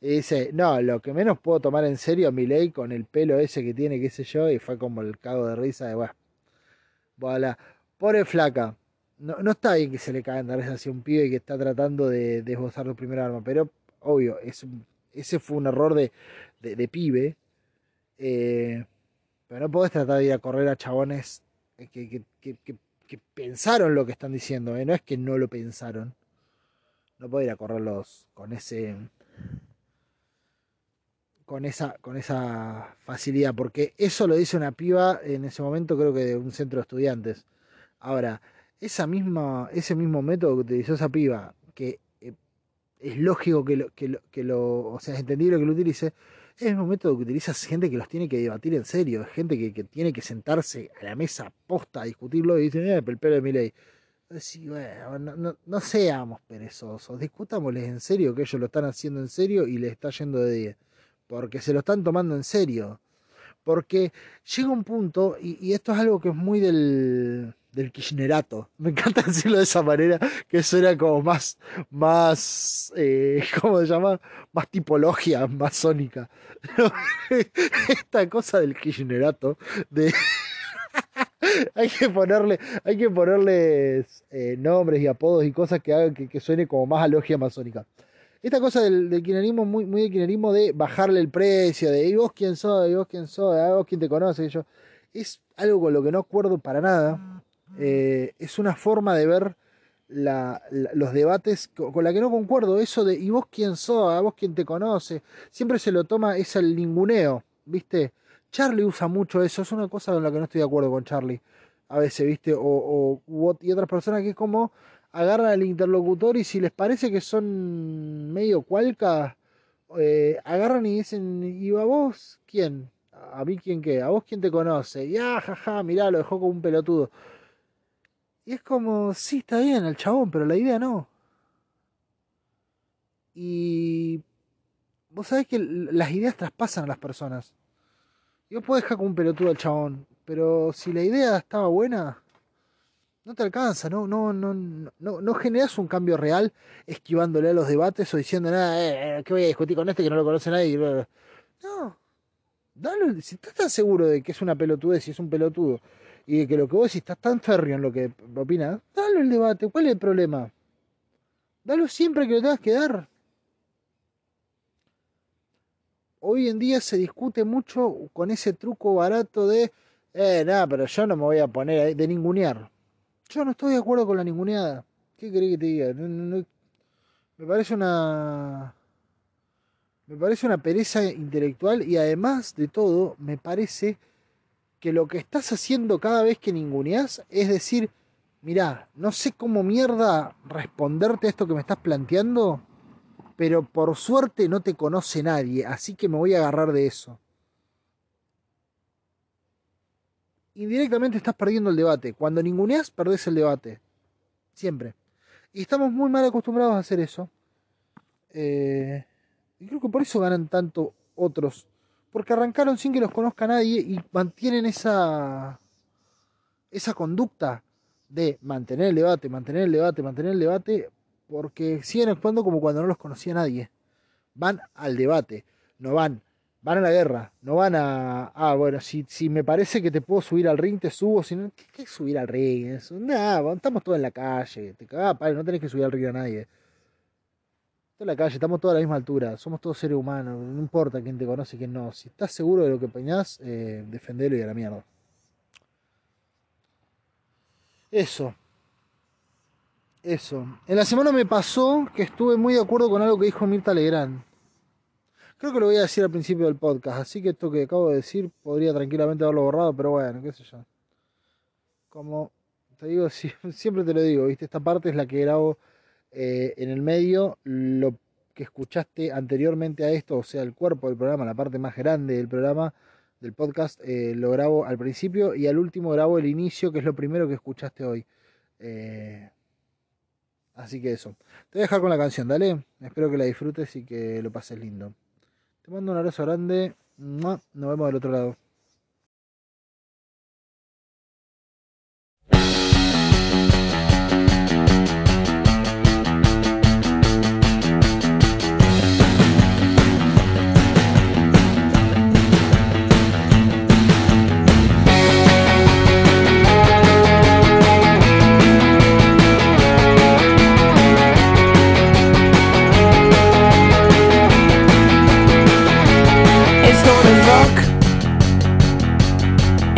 Y dice, no, lo que menos puedo tomar en serio a mi ley con el pelo ese que tiene, qué sé yo, y fue como el cago de risa de, bueno, voilà. Pobre flaca, no, no está bien que se le caigan de risa hacia un pibe que está tratando de, desbozar su primera arma, pero obvio, es ese fue un error de, de, pibe. Eh, pero no podés tratar de ir a correr a chabones que que pensaron lo que están diciendo, ¿eh? no es que no lo pensaron. No puedo ir a correrlos con ese. Con esa, con esa facilidad, porque eso lo dice una piba en ese momento, creo que de un centro de estudiantes. Ahora, esa misma, ese mismo método que utilizó esa piba, que eh, es lógico que lo, que lo, que lo, o sea, es entendible que lo utilice, es un método que utiliza gente que los tiene que debatir en serio, gente que, tiene que sentarse a la mesa posta a discutirlo y dicen, eh, el pelo de mi ley. Sí, bueno, no, seamos perezosos, discutámosles en serio que ellos lo están haciendo en serio y les está yendo de 10, porque se lo están tomando en serio. Porque llega un punto, y esto es algo que es muy del, del kirchnerato. Me encanta decirlo de esa manera, que suena como más, más, eh, ¿cómo se llama? Más tipología masónica. Esta cosa del kirchnerato, de... hay que ponerle, hay que ponerles eh, nombres y apodos y cosas que hagan que, suene como más a logia masónica. Esta cosa del, del kirchnerismo, muy, muy del kirchnerismo de bajarle el precio, de ¿y vos quién sos? ¿y vos quién sos? ¿y vos quién te conoce? yo, es algo con lo que no acuerdo para nada eh, es una forma de ver los debates con la que no concuerdo. Eso de, ¿y vos quién sos? ¿A vos quién te conoce? Siempre se lo toma, es el ninguneo, ¿viste? Charlie usa mucho eso, es una cosa con la que no estoy de acuerdo con Charlie. A veces, ¿viste? O, y otras personas que es como agarran al interlocutor y si les parece que son medio cualca, eh, agarran y dicen, ¿y a vos quién? ¿A mí quién qué? ¿A vos quién te conoce? Y ah, jaja, mirá, lo dejó como un pelotudo. Y es como, sí, está bien el chabón, pero la idea no. Y vos sabés que las ideas traspasan a las personas. Yo puedo dejar como un pelotudo al chabón, pero si la idea estaba buena, no te alcanza, no, no, no, no, no generas un cambio real esquivándole a los debates o diciendo nada, eh, eh, que voy a discutir con este que no lo conoce nadie. No, dale, si estás tan seguro de que es una pelotudez, si es un pelotudo, y de que lo que vos decís estás tan férreo en lo que opinas, dale el debate, ¿cuál es el problema? Dalo siempre que lo tengas que dar. hoy en día se discute mucho con ese truco barato de, eh, nada, pero yo no me voy a poner ahí, de ningunear. Yo no estoy de acuerdo con la ninguneada. ¿Qué querés que te diga? me parece una... Me parece una pereza intelectual y además de todo, me parece que lo que estás haciendo cada vez que ninguneas es decir, mirá, no sé cómo mierda responderte a esto que me estás planteando, pero por suerte no te conoce nadie, así que me voy a agarrar de eso. Indirectamente estás perdiendo el debate. Cuando ninguneas, perdés el debate. Siempre. Y estamos muy mal acostumbrados a hacer eso. Eh, y creo que por eso ganan tanto otros. Porque arrancaron sin que los conozca nadie y mantienen esa, esa conducta de mantener el debate, mantener el debate, mantener el debate, porque siguen actuando como cuando no los conocía nadie. Van al debate, no van, van a la guerra, no van a, ah, bueno, si, si me parece que te puedo subir al ring, te subo, si no, ¿qué, es subir al ring? Eso, nada, estamos todos en la calle, te cagás, padre, no tenés que subir al ring a nadie. En la calle, estamos todos a la misma altura, somos todos seres humanos, no importa quién te conoce y quién no. Si estás seguro de lo que peñás, eh, defendelo y a la mierda. Eso. Eso. En la semana me pasó que estuve muy de acuerdo con algo que dijo Mirta Legrand. Creo que lo voy a decir al principio del podcast, así que esto que acabo de decir podría tranquilamente haberlo borrado, pero bueno, qué sé yo. Como te digo, siempre te lo digo, ¿viste? Esta parte es la que grabo eh, en el medio. Lo que escuchaste anteriormente a esto, o sea, el cuerpo del programa, la parte más grande del programa, del podcast eh, lo grabo al principio y al último grabo el inicio, que es lo primero que escuchaste hoy. Eh, así que eso. Te voy a dejar con la canción, dale. Espero que la disfrutes y que lo pases lindo. Te mando un abrazo grande. Nos vemos del otro lado.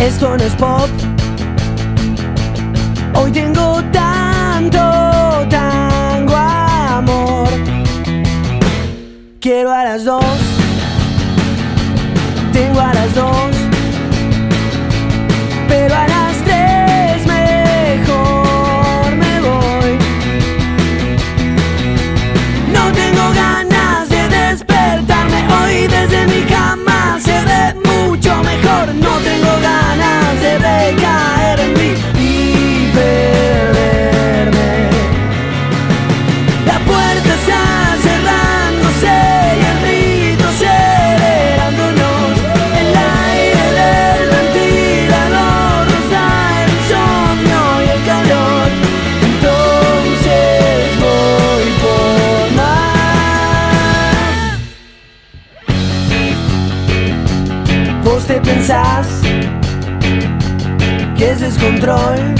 Esto no es pop. Hoy tengo tanto tango amor. Quiero a las dos, tengo a las dos, Te pensás es descontrol.